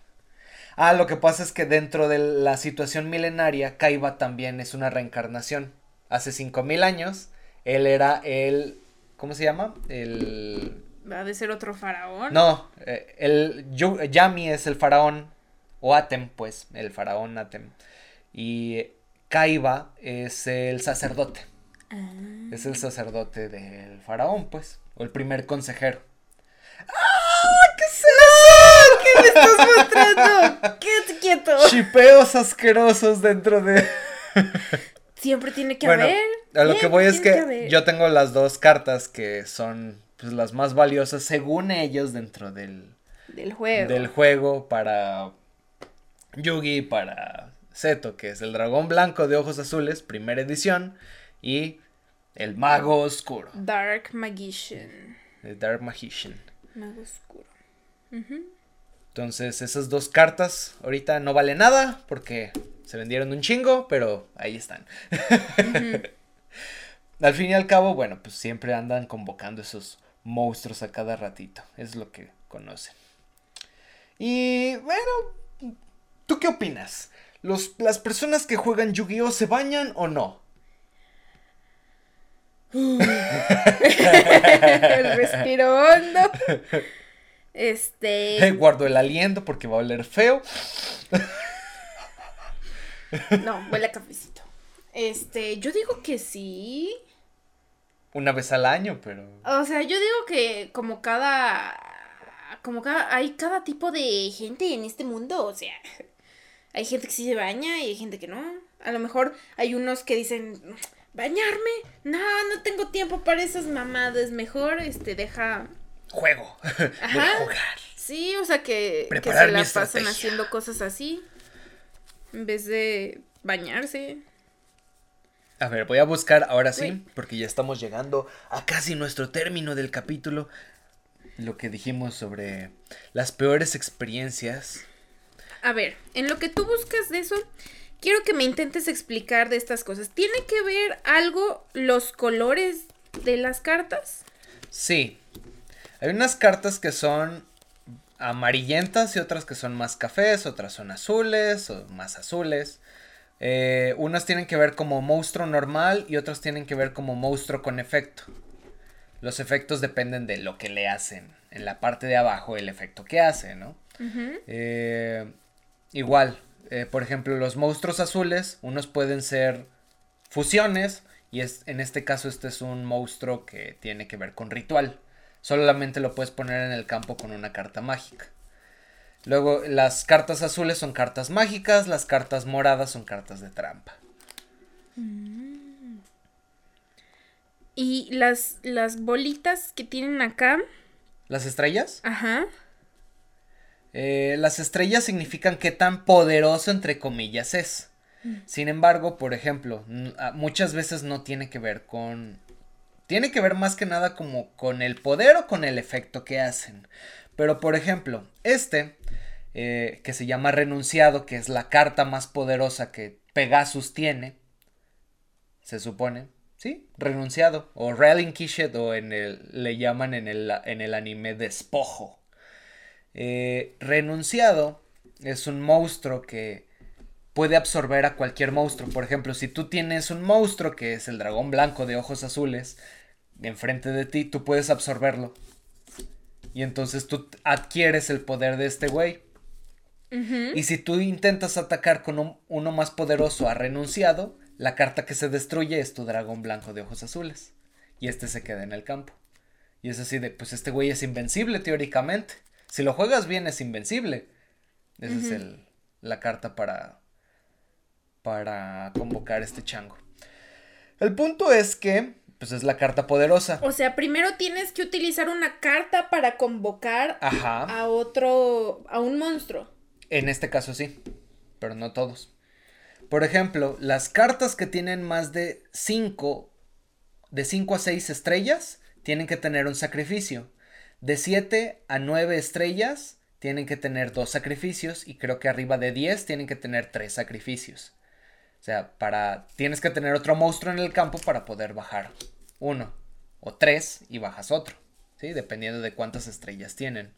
Ah, lo que pasa es que dentro de la situación milenaria Kaiba también es una reencarnación. Hace 5000 años él era el... ¿Cómo se llama? El... ¿Va de ser otro faraón? No, eh, el Yami es el faraón o Atem, pues, el faraón Atem. Y Kaiba es el sacerdote. Ah. Es el sacerdote del faraón, pues, o el primer consejero. ¡Ah! ¿Qué es eso? ¿Qué me estás mostrando? ¡Qué quieto! Chipeos asquerosos dentro de. Siempre tiene que haber. A lo que voy es que, yo tengo las dos cartas que son pues, las más valiosas según ellos dentro del, del juego. Del juego para Yugi para Seto, que es el dragón blanco de ojos azules, primera edición, y el mago oscuro. Dark Magician. El Dark Magician. Mago oscuro. Entonces, esas dos cartas ahorita no valen nada porque se vendieron un chingo, pero ahí están. al fin y al cabo, bueno, pues siempre andan convocando esos monstruos a cada ratito. Es lo que conocen. Y bueno, ¿tú qué opinas? ¿Los, ¿Las personas que juegan Yu-Gi-Oh se bañan o no? El respiro hondo. Este. Guardo el aliento porque va a oler feo. No, huele a cafecito. Este, yo digo que sí. Una vez al año, pero. O sea, yo digo que como cada. Como cada. Hay cada tipo de gente en este mundo. O sea. Hay gente que sí se baña y hay gente que no. A lo mejor hay unos que dicen. ¿Bañarme? No, no tengo tiempo para esas mamadas. Mejor, este, deja juego. Ajá. jugar. Sí, o sea que, que se la pasen haciendo cosas así. En vez de bañarse. A ver, voy a buscar ahora sí, porque ya estamos llegando a casi nuestro término del capítulo. Lo que dijimos sobre las peores experiencias. A ver, en lo que tú buscas de eso, quiero que me intentes explicar de estas cosas. ¿Tiene que ver algo los colores de las cartas? Sí, hay unas cartas que son amarillentas y otras que son más cafés, otras son azules o más azules. Eh, unas tienen que ver como monstruo normal y otras tienen que ver como monstruo con efecto. Los efectos dependen de lo que le hacen. En la parte de abajo el efecto que hace, ¿no? Eh, igual, eh, por ejemplo, los monstruos azules, unos pueden ser fusiones y es, en este caso este es un monstruo que tiene que ver con ritual. Solamente lo puedes poner en el campo con una carta mágica. Luego, las cartas azules son cartas mágicas, las cartas moradas son cartas de trampa. Mm. Y las, las bolitas que tienen acá. ¿Las estrellas? Ajá. Eh, las estrellas significan qué tan poderoso, entre comillas, es. Mm. Sin embargo, por ejemplo, muchas veces no tiene que ver con tiene que ver más que nada como con el poder o con el efecto que hacen. Pero por ejemplo, este, eh, que se llama renunciado, que es la carta más poderosa que Pegasus tiene, se supone, ¿sí? Renunciado, o Relinquished, o en el, le llaman en el, en el anime despojo. Eh, renunciado es un monstruo que puede absorber a cualquier monstruo. Por ejemplo, si tú tienes un monstruo que es el dragón blanco de ojos azules enfrente de ti, tú puedes absorberlo. Y entonces tú adquieres el poder de este güey. Y si tú intentas atacar con uno más poderoso a renunciado, la carta que se destruye es tu dragón blanco de ojos azules. Y este se queda en el campo. Y es así de, pues este güey es invencible teóricamente. Si lo juegas bien es invencible. Esa es el, la carta para, para convocar este chango. El punto es que, pues es la carta poderosa. O sea, primero tienes que utilizar una carta para convocar a otro, a un monstruo. En este caso sí, pero no todos. Por ejemplo, las cartas que tienen más de 5, de 5 a 6 estrellas, tienen que tener un sacrificio. De 7 a 9 estrellas, tienen que tener dos sacrificios. Y creo que arriba de 10 tienen que tener tres sacrificios. O sea, para. Tienes que tener otro monstruo en el campo para poder bajar uno. O tres y bajas otro. ¿Sí? Dependiendo de cuántas estrellas tienen.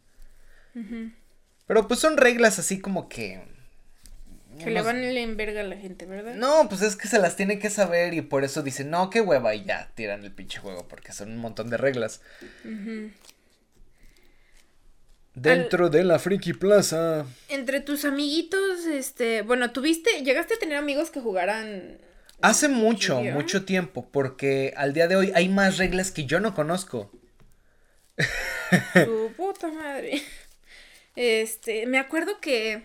Pero pues son reglas así como que. Que le van en verga a la gente, ¿verdad? No, pues es que se las tiene que saber y por eso dicen, no, qué hueva, y ya tiran el pinche juego, porque son un montón de reglas. Dentro de la Friki Plaza. Entre tus amiguitos, este, bueno, tuviste, llegaste a tener amigos que jugaran. Hace mucho, mucho tiempo, porque al día de hoy hay más reglas que yo no conozco. Su puta madre. Este, me acuerdo que.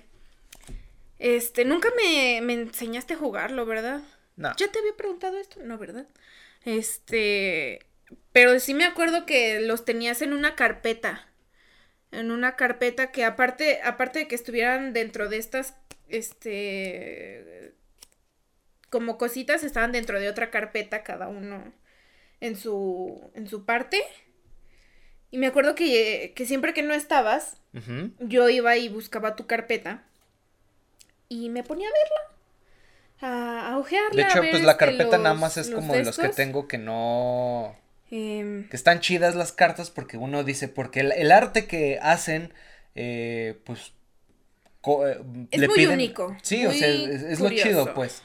Este, nunca me, me enseñaste a jugarlo, ¿verdad? No. ¿Ya te había preguntado esto? No, ¿verdad? Este. Pero sí me acuerdo que los tenías en una carpeta en una carpeta que aparte, aparte de que estuvieran dentro de estas, este, como cositas, estaban dentro de otra carpeta cada uno en su, en su parte. Y me acuerdo que, que siempre que no estabas, yo iba y buscaba tu carpeta y me ponía a verla, a, a ojearla. De a hecho, ver, pues la este, carpeta nada más es como de los que tengo que no... Em, Que están chidas las cartas porque uno dice, porque el, el arte que hacen, eh, pues... co- eh, Es muy único, Sí, o sea, es, es lo chido, pues.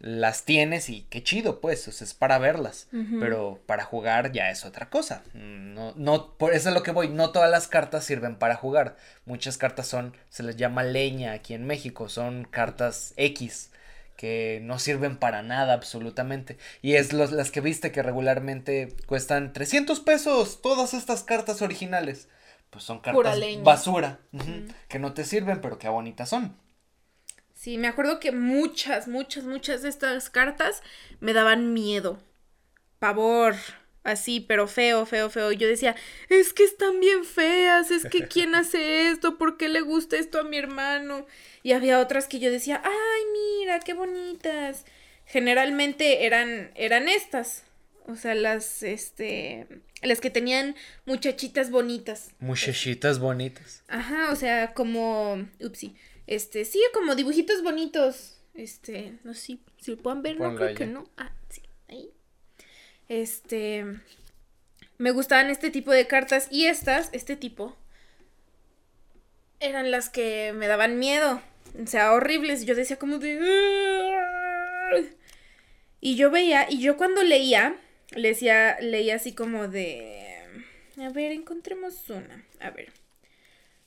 Las tienes y qué chido, pues, o sea, es para verlas. Pero para jugar ya es otra cosa. No, no, por eso es lo que voy. No todas las cartas sirven para jugar. Muchas cartas son, se les llama leña aquí en México. Son cartas X que no sirven para nada absolutamente. Y es los, las que viste que regularmente cuestan 300 pesos. Todas estas cartas originales. Pues son cartas basura. Que no te sirven, pero que bonitas son. sí, me acuerdo que muchas, muchas, muchas de estas cartas me daban miedo, pavor, así, pero feo, feo, feo. Y yo decía, es que están bien feas, es que ¿quién hace esto? ¿Por qué le gusta esto a mi hermano? Y había otras que yo decía, ay, mira, qué bonitas. Generalmente eran, eran estas. O sea, las, este, las que tenían muchachitas bonitas. Muchachitas bonitas. Ajá, o sea, como, upsi, este, sí, como dibujitos bonitos. Este, no sé si, lo puedan ver, no creo que no. Ah, sí, ahí. Este, me gustaban este tipo de cartas y estas, este tipo, eran las que me daban miedo. O sea, horribles. Yo decía como de... Y yo veía, y yo cuando leía, le decía, leía así como de... A ver, encontremos una. A ver.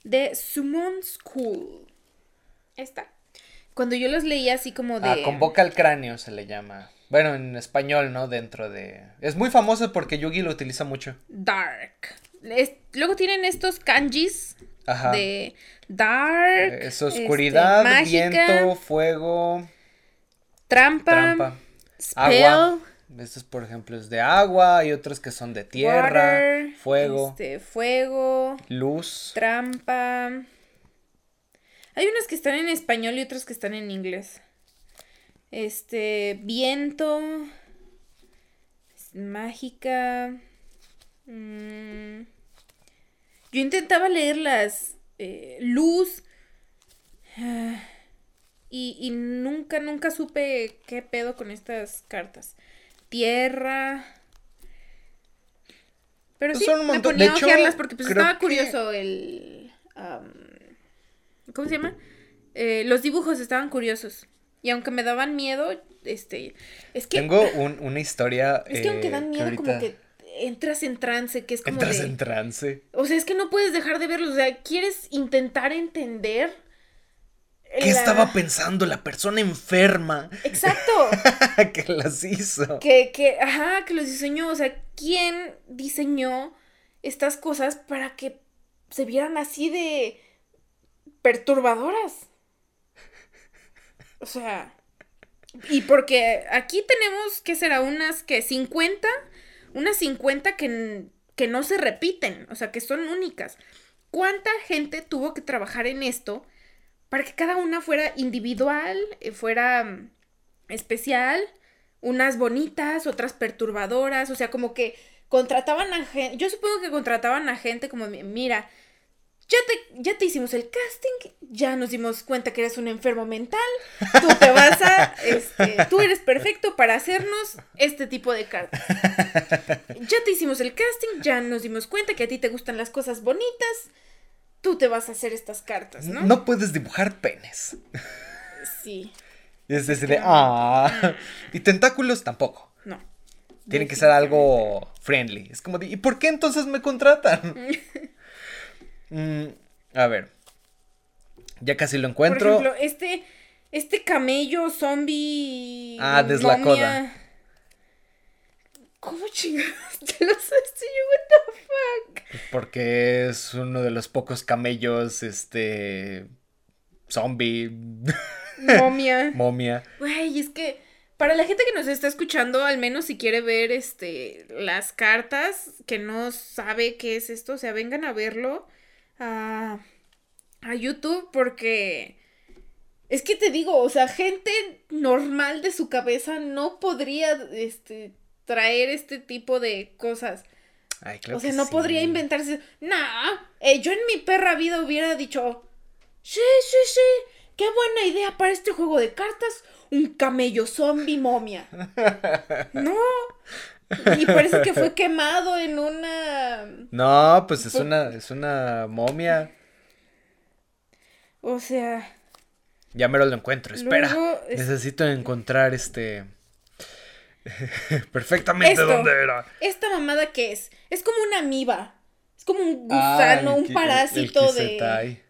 De Summon School. Esta. Cuando yo los leía así como de... Ah, convoca al cráneo se le llama. Bueno, en español, ¿no? Dentro de... Es muy famoso porque Yugi lo utiliza mucho. Dark. Es- luego tienen estos kanjis Ajá. de Dark. Eh, Es oscuridad, este, mágica, viento, fuego, trampa, trampa, spell, agua. Estos, por ejemplo, es de agua. Hay otros que son de tierra, water, fuego, este, fuego, luz. trampa. Hay unas que están en español y otras que están en inglés. Este, viento, mágica. mm, Yo intentaba leerlas. eh, luz. Y, y nunca, nunca supe qué pedo con estas cartas. Tierra. Pero Pues sí, son un me ponía De a ojearlas porque pues estaba que- curioso el... ¿Cómo se llama? Eh, los dibujos estaban curiosos. Y aunque me daban miedo, este... Es que... Tengo un- una historia. Es que aunque eh, dan miedo, como ahorita que entras en trance, que es como Entras de... en trance. O sea, es que no puedes dejar de verlos. O sea, quieres intentar entender. ¿Qué la- estaba pensando la persona enferma Exacto. que las hizo? que, que, ajá, que los diseñó. O sea, ¿quién diseñó estas cosas para que se vieran así de perturbadoras? O sea, y porque aquí tenemos, ¿qué será? Unas que 50, unas 50 que, que no se repiten, o sea, que son únicas. ¿Cuánta gente tuvo que trabajar en esto para que cada una fuera individual, eh, fuera mm, especial, unas bonitas, otras perturbadoras, o sea, como que contrataban a gente, yo supongo que contrataban a gente como, mi- mira, ya te, ya te hicimos el casting, ya nos dimos cuenta que eres un enfermo mental, tú te vas a, este, tú eres perfecto para hacernos este tipo de cartas. Ya te hicimos el casting, ya nos dimos cuenta que a ti te gustan las cosas bonitas, tú te vas a hacer estas cartas, ¿no? No puedes dibujar penes. Sí, es decir, de, ah. Y tentáculos tampoco. no. Tiene que ser algo friendly. Es como de, ¿y por qué entonces me contratan? Mm, a ver. Ya casi lo Por encuentro. ejemplo, este, este camello zombie. Ah, deslacoda. ¿Cómo chingados te haces? What the fuck? Porque es uno de los pocos camellos, este. Zombie. Momia. momia. Güey, es que para la gente que nos está escuchando, al menos si quiere ver este las cartas, que no sabe qué es esto, o sea, vengan a verlo a, a YouTube porque es que te digo, o sea, gente normal de su cabeza no podría este traer este tipo de cosas. Ay, claro o sea, que no podría inventarse. Nah, eh, yo en mi perra vida hubiera dicho, sí, sí, sí, qué buena idea para este juego de cartas, un camello zombie momia. no. Y parece que fue quemado en una... No, pues es Fue- una, es una momia. O sea, Ya mero lo encuentro. Espera. Luego Necesito encontrar este. Perfectamente Esto. dónde era. ¿esta mamada qué es? Es como una amiba. Es como un gusano, Ah, un el- parásito el de...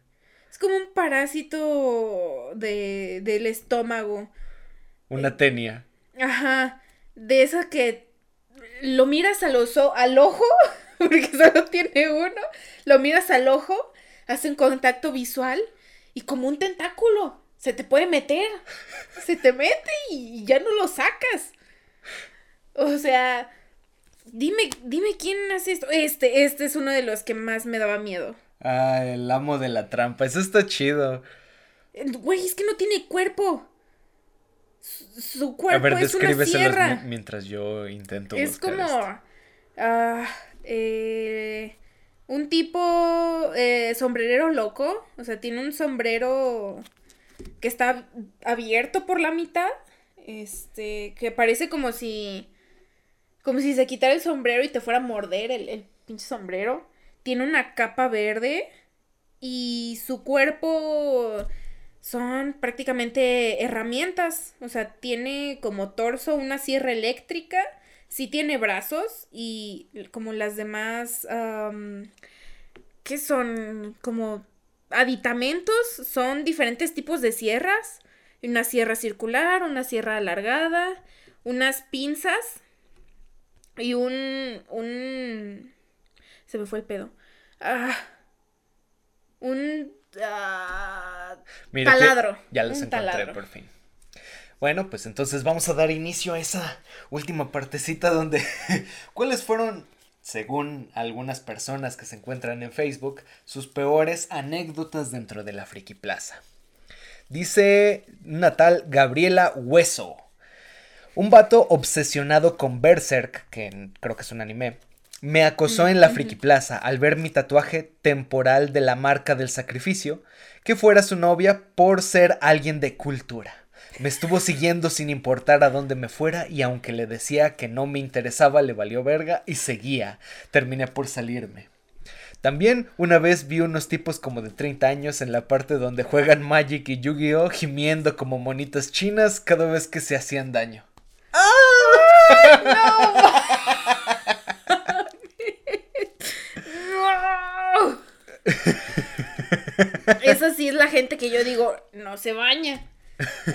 Es como un parásito de, del estómago. Una tenia. Ajá. De esa que lo miras al, oso, al ojo, porque solo tiene uno. Lo miras al ojo, hacen contacto visual y como un tentáculo. Se te puede meter. Se te mete y ya no lo sacas. O sea, dime, dime quién hace esto. Este, este es uno de los que más me daba miedo. Ah, el amo de la trampa. Eso está chido. Güey, es que no tiene cuerpo. Su, su A cuerpo ver, es una sierra. mi- mientras yo intento Es buscar como ah, eh, un tipo eh, sombrerero loco. O sea, tiene un sombrero que está abierto por la mitad. Este, que parece como si. Como si se quitara el sombrero y te fuera a morder el, el pinche sombrero. Tiene una capa verde. Y su cuerpo son prácticamente herramientas. O sea, tiene como torso una sierra eléctrica. Sí tiene brazos y como las demás... am, ¿Qué son? Como aditamentos. Son diferentes tipos de sierras. Una sierra circular, una sierra alargada, unas pinzas y un... un... Se me fue el pedo. Ah, un... ah, Mira taladro, Ya los un encontré taladro. por fin. Bueno, pues entonces vamos a dar inicio a esa última partecita donde. ¿Cuáles fueron, según algunas personas que se encuentran en Facebook, sus peores anécdotas dentro de la Friki Plaza? Dice una tal Gabriela Hueso. Un vato obsesionado con Berserk, que creo que es un anime, me acosó en la Friki Plaza al ver mi tatuaje temporal de la marca del sacrificio, que fuera su novia por ser alguien de cultura. Me estuvo siguiendo sin importar a dónde me fuera y aunque le decía que no me interesaba, le valió verga y seguía. Terminé por salirme. También una vez vi unos tipos como de 30 años en la parte donde juegan Magic y Yu-Gi-Oh gimiendo como monitas chinas cada vez que se hacían daño. ¡No! Esa sí es la gente que yo digo, no se baña.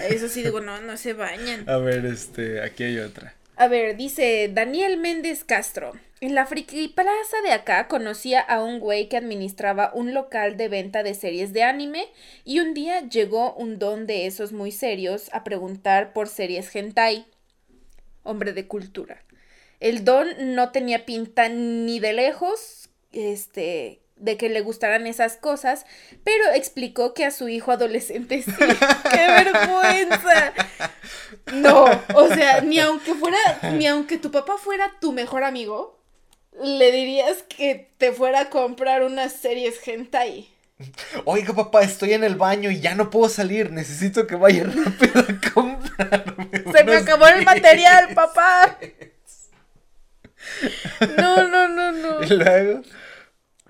Eso sí digo, no, no se bañan. A ver, este, aquí hay otra. A ver, dice Daniel Méndez Castro. En la Friki Plaza de acá conocía a un güey que administraba un local de venta de series de anime y un día llegó un don de esos muy serios a preguntar por series hentai. Hombre de cultura. El don no tenía pinta ni de lejos, este, de que le gustaran esas cosas, pero explicó que a su hijo adolescente sí. ¡Qué vergüenza! No, o sea, ni aunque fuera, ni aunque tu papá fuera tu mejor amigo, le dirías que te fuera a comprar unas series hentai. Oiga, papá, estoy en el baño y ya no puedo salir. Necesito que vaya rápido a comprarme. Se me acabó el DVDs". material, papá. No, no, no, no. Y luego,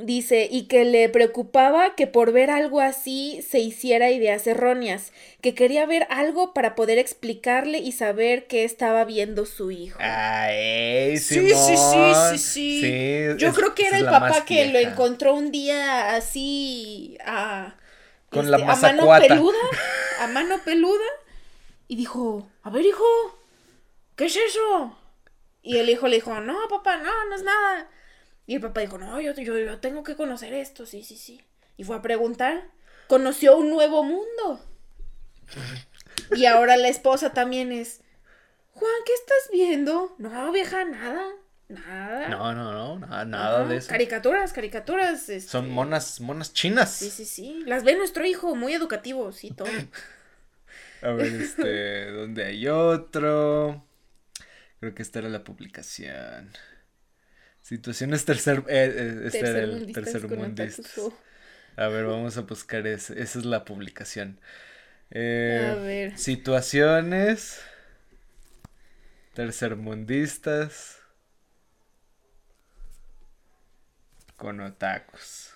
Dice, y que le preocupaba que por ver algo así se hiciera ideas erróneas, que quería ver algo para poder explicarle y saber qué estaba viendo su hijo. ay, Sí, sí, sí, sí, sí. Sí, Yo es- creo que era el papá que lo encontró un día así a Con la a mano peluda, a mano peluda y dijo, "A ver, hijo, ¿qué es eso?" Y el hijo le dijo, "No, papá, no, no es nada." Y el papá dijo, "No, yo, yo, yo tengo que conocer esto, sí, sí, sí." Y fue a preguntar, conoció un nuevo mundo. Y ahora la esposa también es, "Juan, ¿qué estás viendo?" "No, vieja, nada." Nada. No, no, no, nada, nada de eso. Caricaturas, caricaturas. este, Son monas, monas chinas. Sí, sí, sí. Las ve nuestro hijo, muy educativo, sí, todo. A ver, este, ¿dónde hay otro? Creo que esta era la publicación. Situaciones tercer, eh, eh, este, tercermundistas. A ver, vamos a buscar ese. Esa es la publicación. Eh, a ver. Situaciones tercermundistas con otakus.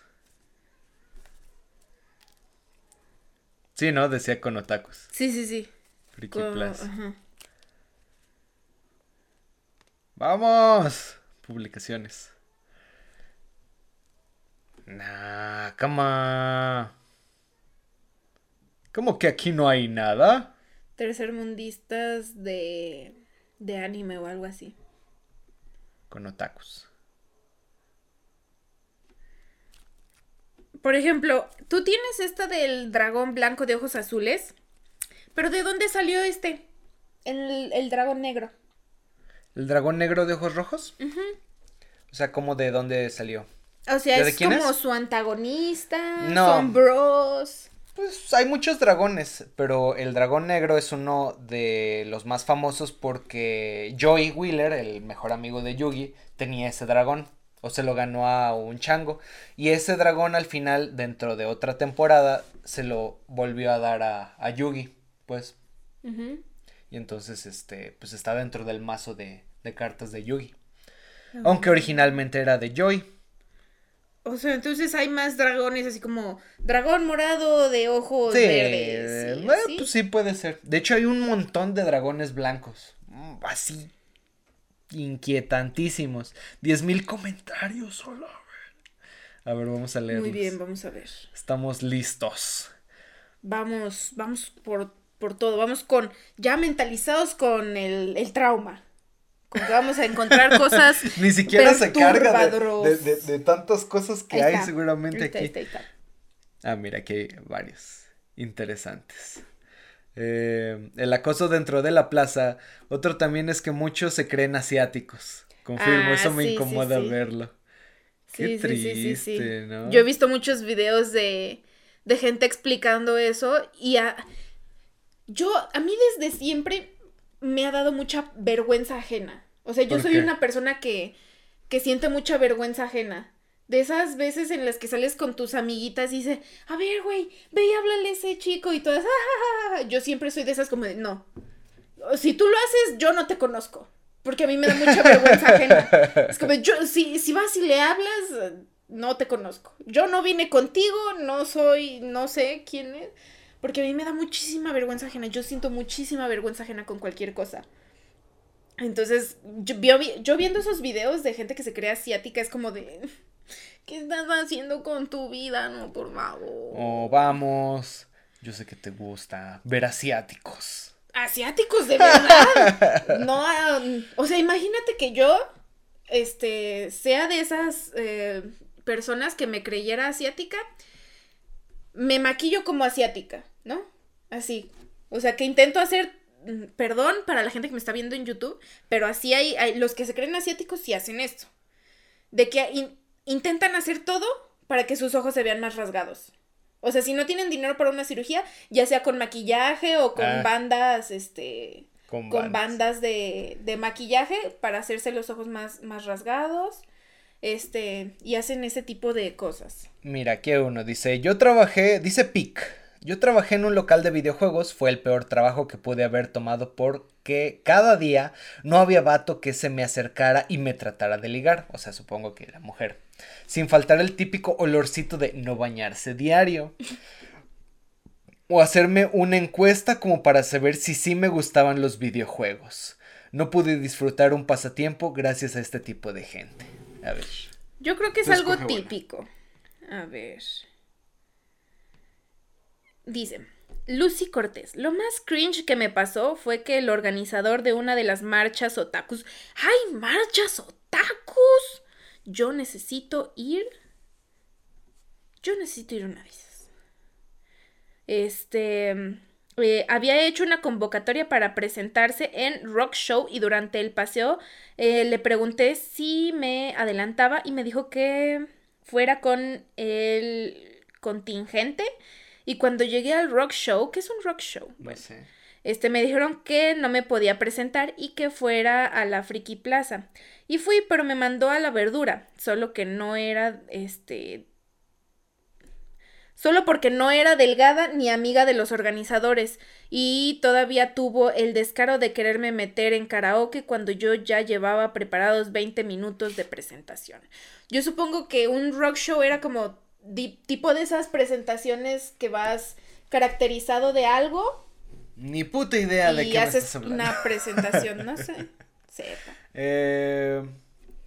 Sí, ¿no? Decía con otakus. Sí, sí, sí. Friki Plus. ¡Vamos! Publicaciones. Nah, cama. ¿Cómo que aquí no hay nada? Tercermundistas de. de anime o algo así. Con otakus. Por ejemplo, tú tienes esta del dragón blanco de ojos azules. Pero ¿de dónde salió este? El, el dragón negro. ¿El dragón negro de ojos rojos? O sea, ¿cómo de dónde salió? O sea, es como su antagonista. No. Son bros. Pues hay muchos dragones, pero el dragón negro es uno de los más famosos porque Joey Wheeler, el mejor amigo de Yugi, tenía ese dragón. O se lo ganó a un chango. Y ese dragón al final, dentro de otra temporada, se lo volvió a dar a, a Yugi. Pues. Y entonces, este, pues está dentro del mazo de, cartas de Yugi. Aunque originalmente era de Joy. O sea, entonces hay más dragones, así como dragón morado de ojos verdes. Sí, eh, pues sí puede ser. De hecho, hay un montón de dragones blancos. Mm, así. Inquietantísimos. Diez mil comentarios solo. A ver, vamos a leer. Muy bien, vamos a ver. Estamos listos. Vamos, vamos por por todo. Vamos con, ya mentalizados con el, el trauma. Con que vamos a encontrar cosas. Ni siquiera se carga de, de, tantas cosas que hay seguramente aquí. Ah, mira, aquí hay varios interesantes. Eh, el acoso dentro de la plaza. Otro también es que muchos se creen asiáticos. Confirmo, ah, eso me incomoda verlo. Qué triste, ¿no? Yo he visto muchos videos de, de gente explicando eso y a, yo, a mí desde siempre me ha dado mucha vergüenza ajena. O sea, yo soy una persona que, que siente mucha vergüenza ajena. De esas veces en las que sales con tus amiguitas y dices, a ver, güey, ve y háblale a ese chico y todas, ah, yo siempre soy de esas como de, no. Si tú lo haces, yo no te conozco. Porque a mí me da mucha vergüenza ajena. Es como, yo, si, si vas y le hablas, no te conozco. Yo no vine contigo, no soy, no sé quién es. Porque a mí me da muchísima vergüenza ajena. Yo siento muchísima vergüenza ajena con cualquier cosa. Entonces, yo, viendo esos videos de gente que se cree asiática es como de... ¿Qué estás haciendo con tu vida? No, por favor. Oh, vamos. Yo sé que te gusta ver asiáticos. Asiáticos, de verdad. no, um, o sea, imagínate que yo, este, sea de esas eh, personas que me creyera asiática me maquillo como asiática, ¿no? Así. O sea, que intento hacer, mm, perdón para la gente que me está viendo en YouTube, pero así hay, los que se creen asiáticos sí hacen esto. De que intentan hacer todo para que sus ojos se vean más rasgados. O sea, si no tienen dinero para una cirugía, ya sea con maquillaje o con ah. bandas, este, con, bandas, de, de, maquillaje para hacerse los ojos más, más rasgados este, y hacen ese tipo de cosas. Mira, aquí uno dice, yo trabajé, dice Pic, yo trabajé en un local de videojuegos, fue el peor trabajo que pude haber tomado porque cada día no había vato que se me acercara y me tratara de ligar, o sea, supongo que la mujer, sin faltar el típico olorcito de no bañarse diario. O hacerme una encuesta como para saber si sí me gustaban los videojuegos. No pude disfrutar un pasatiempo gracias a este tipo de gente. A ver. Yo creo que es algo típico. A ver. Dice, Lucy Cortés, lo más cringe que me pasó fue que el organizador de una de las marchas otakus. ¡Ay, marchas otakus! Yo necesito ir. Yo necesito ir una vez. Este. Eh, había hecho una convocatoria para presentarse en Rock Show y durante el paseo eh, le pregunté si me adelantaba y me dijo que fuera con el contingente. Y cuando llegué al Rock Show, ¿qué es un Rock Show? Pues Este, me dijeron que no me podía presentar y que fuera a la Friki Plaza. Y fui, pero me mandó a la verdura, solo que no era, este, solo porque no era delgada ni amiga de los organizadores, y todavía tuvo el descaro de quererme meter en karaoke cuando yo ya llevaba preparados 20 minutos de presentación. Yo supongo que un rock show era como tipo de esas presentaciones que vas caracterizado de algo ni puta idea de qué haces una presentación, no sé. Sepa. Eh,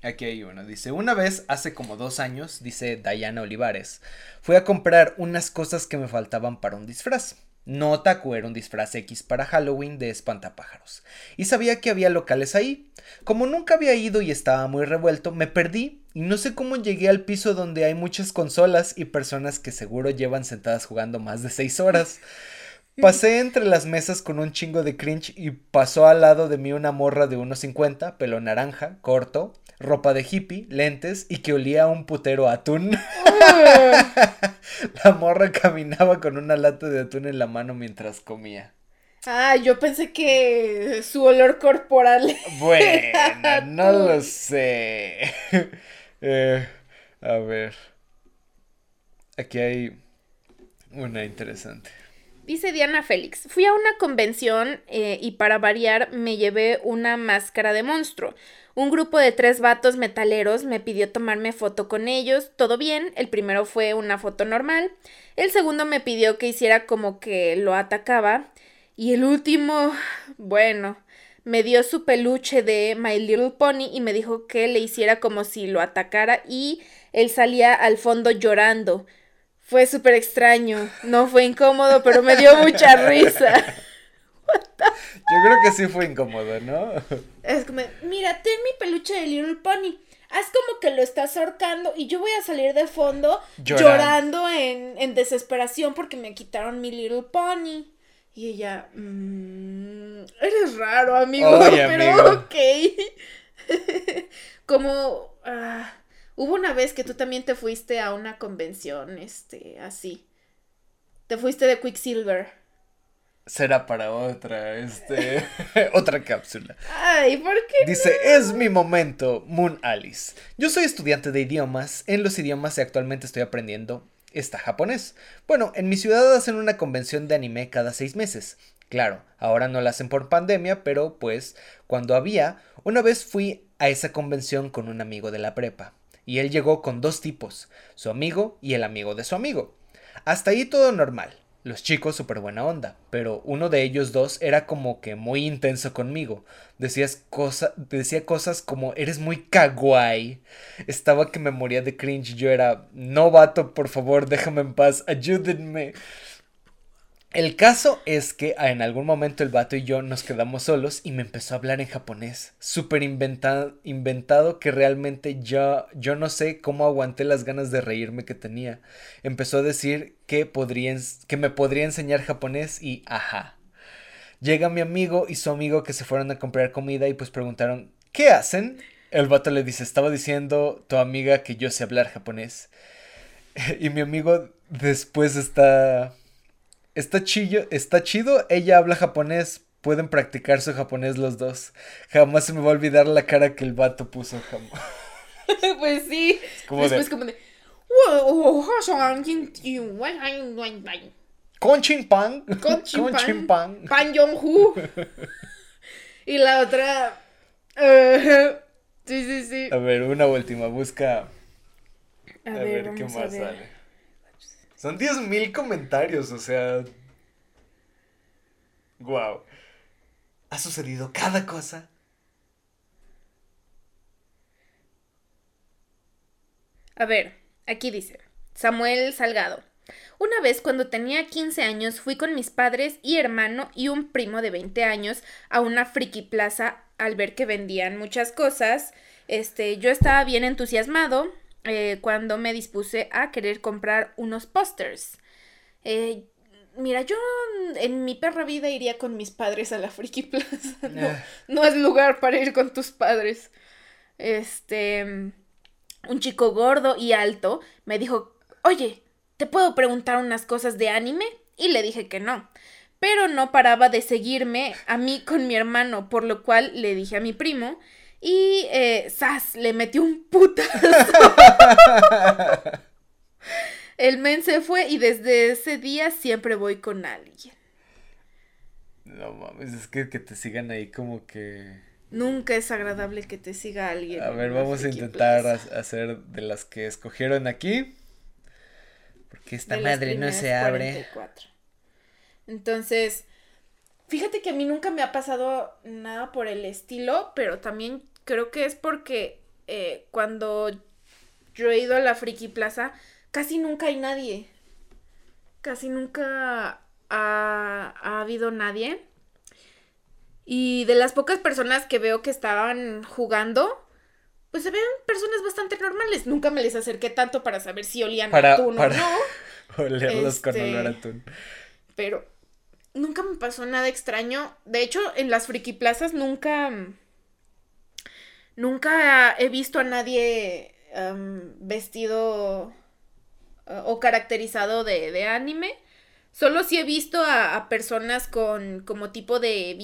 aquí hay uno. Dice, una vez, hace como dos años, dice Diana Olivares, fui a comprar unas cosas que me faltaban para un disfraz. No otaku era un disfraz X para Halloween de espantapájaros. Y sabía que había locales ahí. Como nunca había ido y estaba muy revuelto, me perdí y no sé cómo llegué al piso donde hay muchas consolas y personas que seguro llevan sentadas jugando más de seis horas. Pasé entre las mesas con un chingo de cringe y pasó al lado de mí una morra de 1.50, pelo naranja, corto, ropa de hippie, lentes y que olía a un putero atún. la morra caminaba con una lata de atún en la mano mientras comía. Ah, yo pensé que su olor corporal. Bueno, no lo sé. Eh, a ver. Aquí hay una interesante. Dice Diana Félix, fui a una convención eh, y para variar me llevé una máscara de monstruo. Un grupo de tres vatos metaleros me pidió tomarme foto con ellos, todo bien, el primero fue una foto normal, el segundo me pidió que hiciera como que lo atacaba y el último, bueno, me dio su peluche de My Little Pony y me dijo que le hiciera como si lo atacara y él salía al fondo llorando. Fue súper extraño. No fue incómodo, pero me dio mucha risa. Yo creo que sí fue incómodo, ¿no? Es como, mira, ten mi peluche de Little Pony. Haz como que lo estás ahorcando y yo voy a salir de fondo llorando, en, desesperación porque me quitaron mi Little Pony. Y ella, mmm, eres raro, amigo, pero ok. como, ah, Hubo una vez que tú también te fuiste a una convención, este, así. Te fuiste de Quicksilver. Será para otra, este, otra cápsula. Ay, ¿por qué? Dice, es mi momento, Moon Alice. Yo soy estudiante de idiomas. En los idiomas y actualmente estoy aprendiendo está japonés. Bueno, en mi ciudad hacen una convención de anime cada seis meses. Claro, ahora no la hacen por pandemia, pero pues cuando había, una vez fui a esa convención con un amigo de la prepa y él llegó con dos tipos, su amigo y el amigo de su amigo. Hasta ahí todo normal, los chicos súper buena onda, pero uno de ellos dos era como que muy intenso conmigo. Decía cosas como eres muy kawaii. Estaba que me moría de cringe. Yo era, no vato, por favor, déjame en paz, ayúdenme. El caso es que ah, en algún momento el vato y yo nos quedamos solos y me empezó a hablar en japonés, súper inventado, que realmente yo, yo no sé cómo aguanté las ganas de reírme que tenía. Empezó a decir que, podría, que me podría enseñar japonés y ajá. Llega mi amigo y su amigo que se fueron a comprar comida y pues preguntaron, ¿qué hacen? El vato le dice, estaba diciendo tu amiga que yo sé hablar japonés. y mi amigo después está Está, chillo, está chido, ella habla japonés, pueden practicar su japonés los dos. Jamás se me va a olvidar la cara que el vato puso jamás. pues sí. Después como de... Conchin Pan. Conchin Pan. Pan Yong-hu. y la otra... Uh, sí, sí, sí. A ver, una última, busca... A, ver, qué más sale. Son 10.000 comentarios, o sea. Wow. Ha sucedido cada cosa. A ver, aquí dice. Samuel Salgado. Una vez cuando tenía 15 años fui con mis padres y hermano y un primo de 20 años a una friki plaza al ver que vendían muchas cosas. Este, yo estaba bien entusiasmado, eh, cuando me dispuse a querer comprar unos pósters. Eh, mira, yo en mi perra vida iría con mis padres a la Friki Plaza. No, eh. no es lugar para ir con tus padres. Este. Un chico gordo y alto me dijo: Oye, ¿te puedo preguntar unas cosas de anime? Y le dije que no. pero no paraba de seguirme a mí con mi hermano, por lo cual le dije a mi primo y eh, ¡zas! le metió un putazo. El men se fue y desde ese día siempre voy con alguien. No mames, es que, que te sigan ahí como que... Nunca es agradable que te siga alguien. A ver, vamos a intentar hacer de las que escogieron aquí. Porque esta madre no se abre. Entonces, fíjate que a mí nunca me ha pasado nada por el estilo, pero también creo que es porque eh, cuando yo he ido a la Friki Plaza, casi nunca hay nadie. Casi nunca ha, ha habido nadie. Y de las pocas personas que veo que estaban jugando, pues se ven personas bastante normales. Nunca me les acerqué tanto para saber si olían para, atún o no. Olerlos con olor a atún. Pero nunca me pasó nada extraño. De hecho, en las friki plazas nunca. Nunca he visto a nadie vestido uh, o caracterizado de, de, anime. Solo sí he visto a, personas con como tipo de,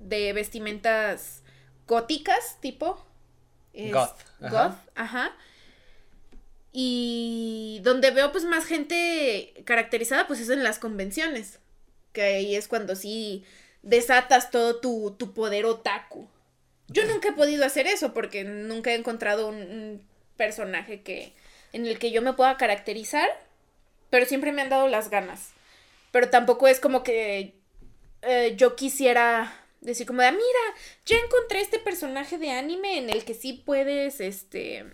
de vestimentas góticas, tipo. goth. Goth, ajá. Y donde veo pues más gente caracterizada pues es en las convenciones. Que ahí es cuando sí desatas todo tu, poder otaku. Yo nunca he podido hacer eso porque nunca he encontrado un, personaje que en el que yo me pueda caracterizar, pero siempre me han dado las ganas. Pero tampoco es como que eh, yo quisiera decir como de, ah, mira, ya encontré este personaje de anime en el que sí puedes, este,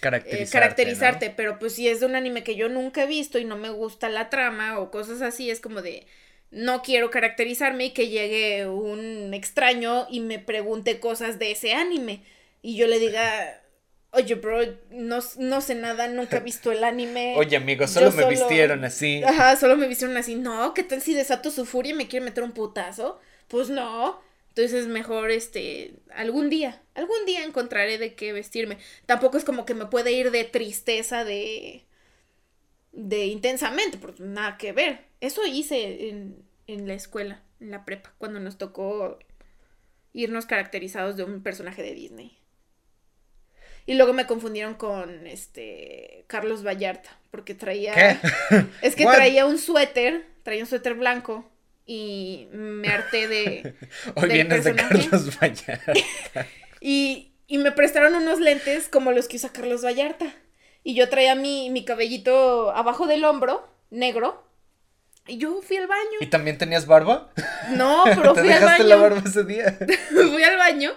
Caracterizarte, eh, caracterizarte, pero pues si es de un anime que yo nunca he visto y no me gusta la trama o cosas así, es como de no quiero caracterizarme y que llegue un extraño y me pregunte cosas de ese anime y yo le diga, oye, bro, no, no sé nada, nunca he visto el anime. Oye, amigo, solo me vistieron así. Ajá, solo me vistieron así. No, ¿qué tal si desato su furia y me quiere meter un putazo? Pues no. Entonces mejor, este, algún día, algún día encontraré de qué vestirme. Tampoco es como que me puede ir de tristeza de, de intensamente, porque nada que ver. Eso hice en, en la escuela, en la prepa, cuando nos tocó irnos caracterizados de un personaje de Disney. Y luego me confundieron con este Carlos Vallarta, porque traía es que traía un suéter, traía un suéter blanco y me harté de. Hoy vienes de Carlos Vallarta. y, y me prestaron unos lentes como los que usa Carlos Vallarta. Y yo traía mi, mi cabellito abajo del hombro, negro. Y yo fui al baño. ¿Y también tenías barba? No, pero fui al baño. la barba ese día? fui al baño.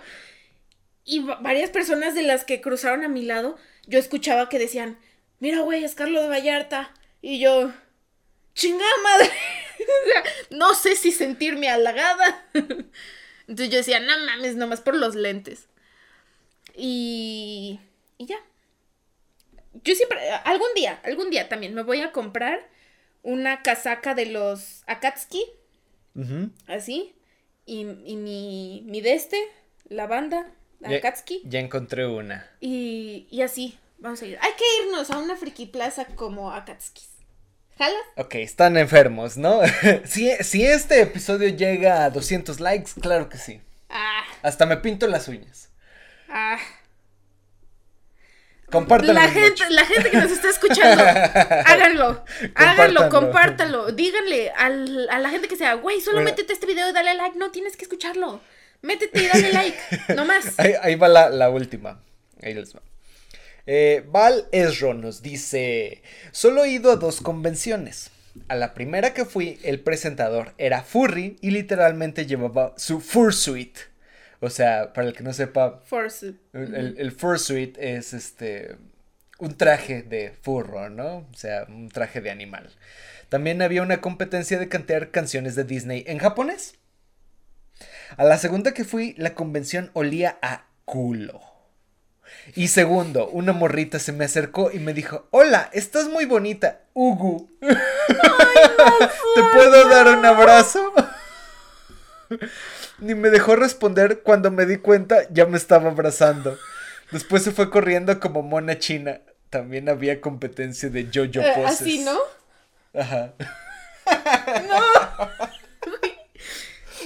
Y varias personas de las que cruzaron a mi lado, yo escuchaba que decían, mira, güey, es Carlos Vallarta. Y yo, chingada madre. no sé si sentirme halagada. Entonces yo decía, no mames, nomás por los lentes. Y, y ya. Yo siempre, algún día, algún día también me voy a comprar una casaca de los Akatsuki. Así. Y, y mi, mi de este, la banda, Akatsuki. Ya encontré una. Y, y así, vamos a ir. Hay que irnos a una friki plaza como Akatsuki. ¿Jala? Ok, están enfermos, ¿no? si, si este episodio llega a 200 likes, claro que sí. Ah. Hasta me pinto las uñas. Ah. Compártelo. La gente, la gente que nos está escuchando, háganlo. Háganlo, compártalo. Díganle a la gente que sea, güey, solo métete este video y dale like. No, tienes que escucharlo. Métete y dale like. No más. Ahí, va la, la última. Ahí les va. Eh, Val Esro nos dice, solo he ido a dos convenciones. A la primera que fui, el presentador era furry y literalmente llevaba su fursuit. O sea, para el que no sepa, fursuit. El, el, fursuit es este un traje de furro, ¿no? O sea, un traje de animal. También había una competencia de cantar canciones de Disney en japonés. A la segunda que fui, la convención olía a culo. Y segundo, una morrita se me acercó y me dijo, hola, estás muy bonita, Ugu. ¿Te puedo dar un abrazo? Ni me dejó responder cuando me di cuenta ya me estaba abrazando. Después se fue corriendo como mona china. También había competencia de yo-yo eh, poses. ¿Así, no? Ajá. No.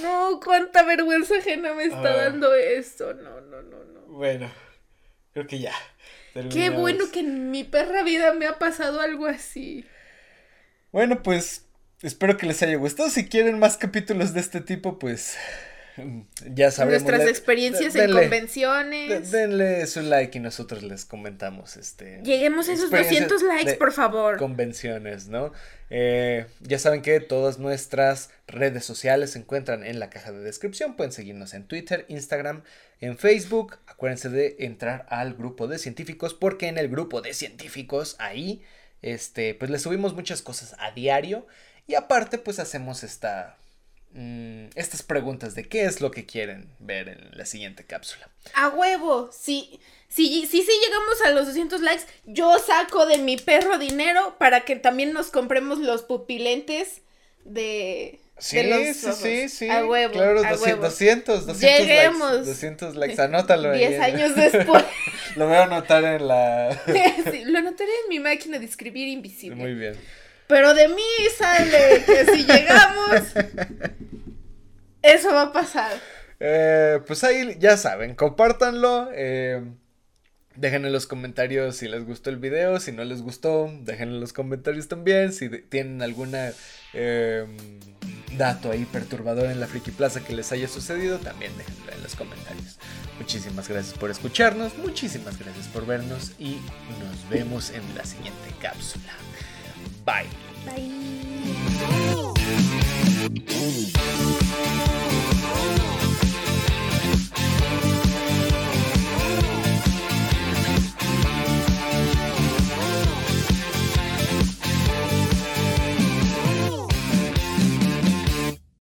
No, cuánta vergüenza ajena me está dando esto. No, no, no, no. Bueno, creo que ya. Qué bueno que en mi perra vida me ha pasado algo así. Bueno, pues espero que les haya gustado. Si quieren más capítulos de este tipo, pues ya sabremos. Nuestras experiencias en convenciones. denle su like y nosotros les comentamos. este Lleguemos a esos 200 likes, por favor. Convenciones, ¿no? Eh, ya saben que todas nuestras redes sociales se encuentran en la caja de descripción. Pueden seguirnos en Twitter, Instagram, en Facebook. Acuérdense de entrar al grupo de científicos porque en el grupo de científicos ahí, este, pues les subimos muchas cosas a diario. Y aparte, pues hacemos esta Mm, estas preguntas de qué es lo que quieren ver en la siguiente cápsula. A huevo, si, si, si, si llegamos a los 200 likes, yo saco de mi perro dinero para que también nos compremos los pupilentes de... Sí, sí, sí, sí. A huevo. Claro, 200, 200, 200 Lleguemos. likes. 200 likes, anótalo. 10 años después. lo voy a anotar en la... sí, lo anotaré en mi máquina de escribir invisible. Muy bien. Pero de mí sale que si llegamos, eso va a pasar. Eh, pues ahí ya saben, compártanlo. Eh, dejen en los comentarios si les gustó el video, si no les gustó, dejen en los comentarios también. Si tienen alguna em, dato ahí perturbador en la Friki Plaza que les haya sucedido, también déjenlo en los comentarios. Muchísimas gracias por escucharnos, muchísimas gracias por vernos y nos vemos en la siguiente cápsula. Bye. Bye.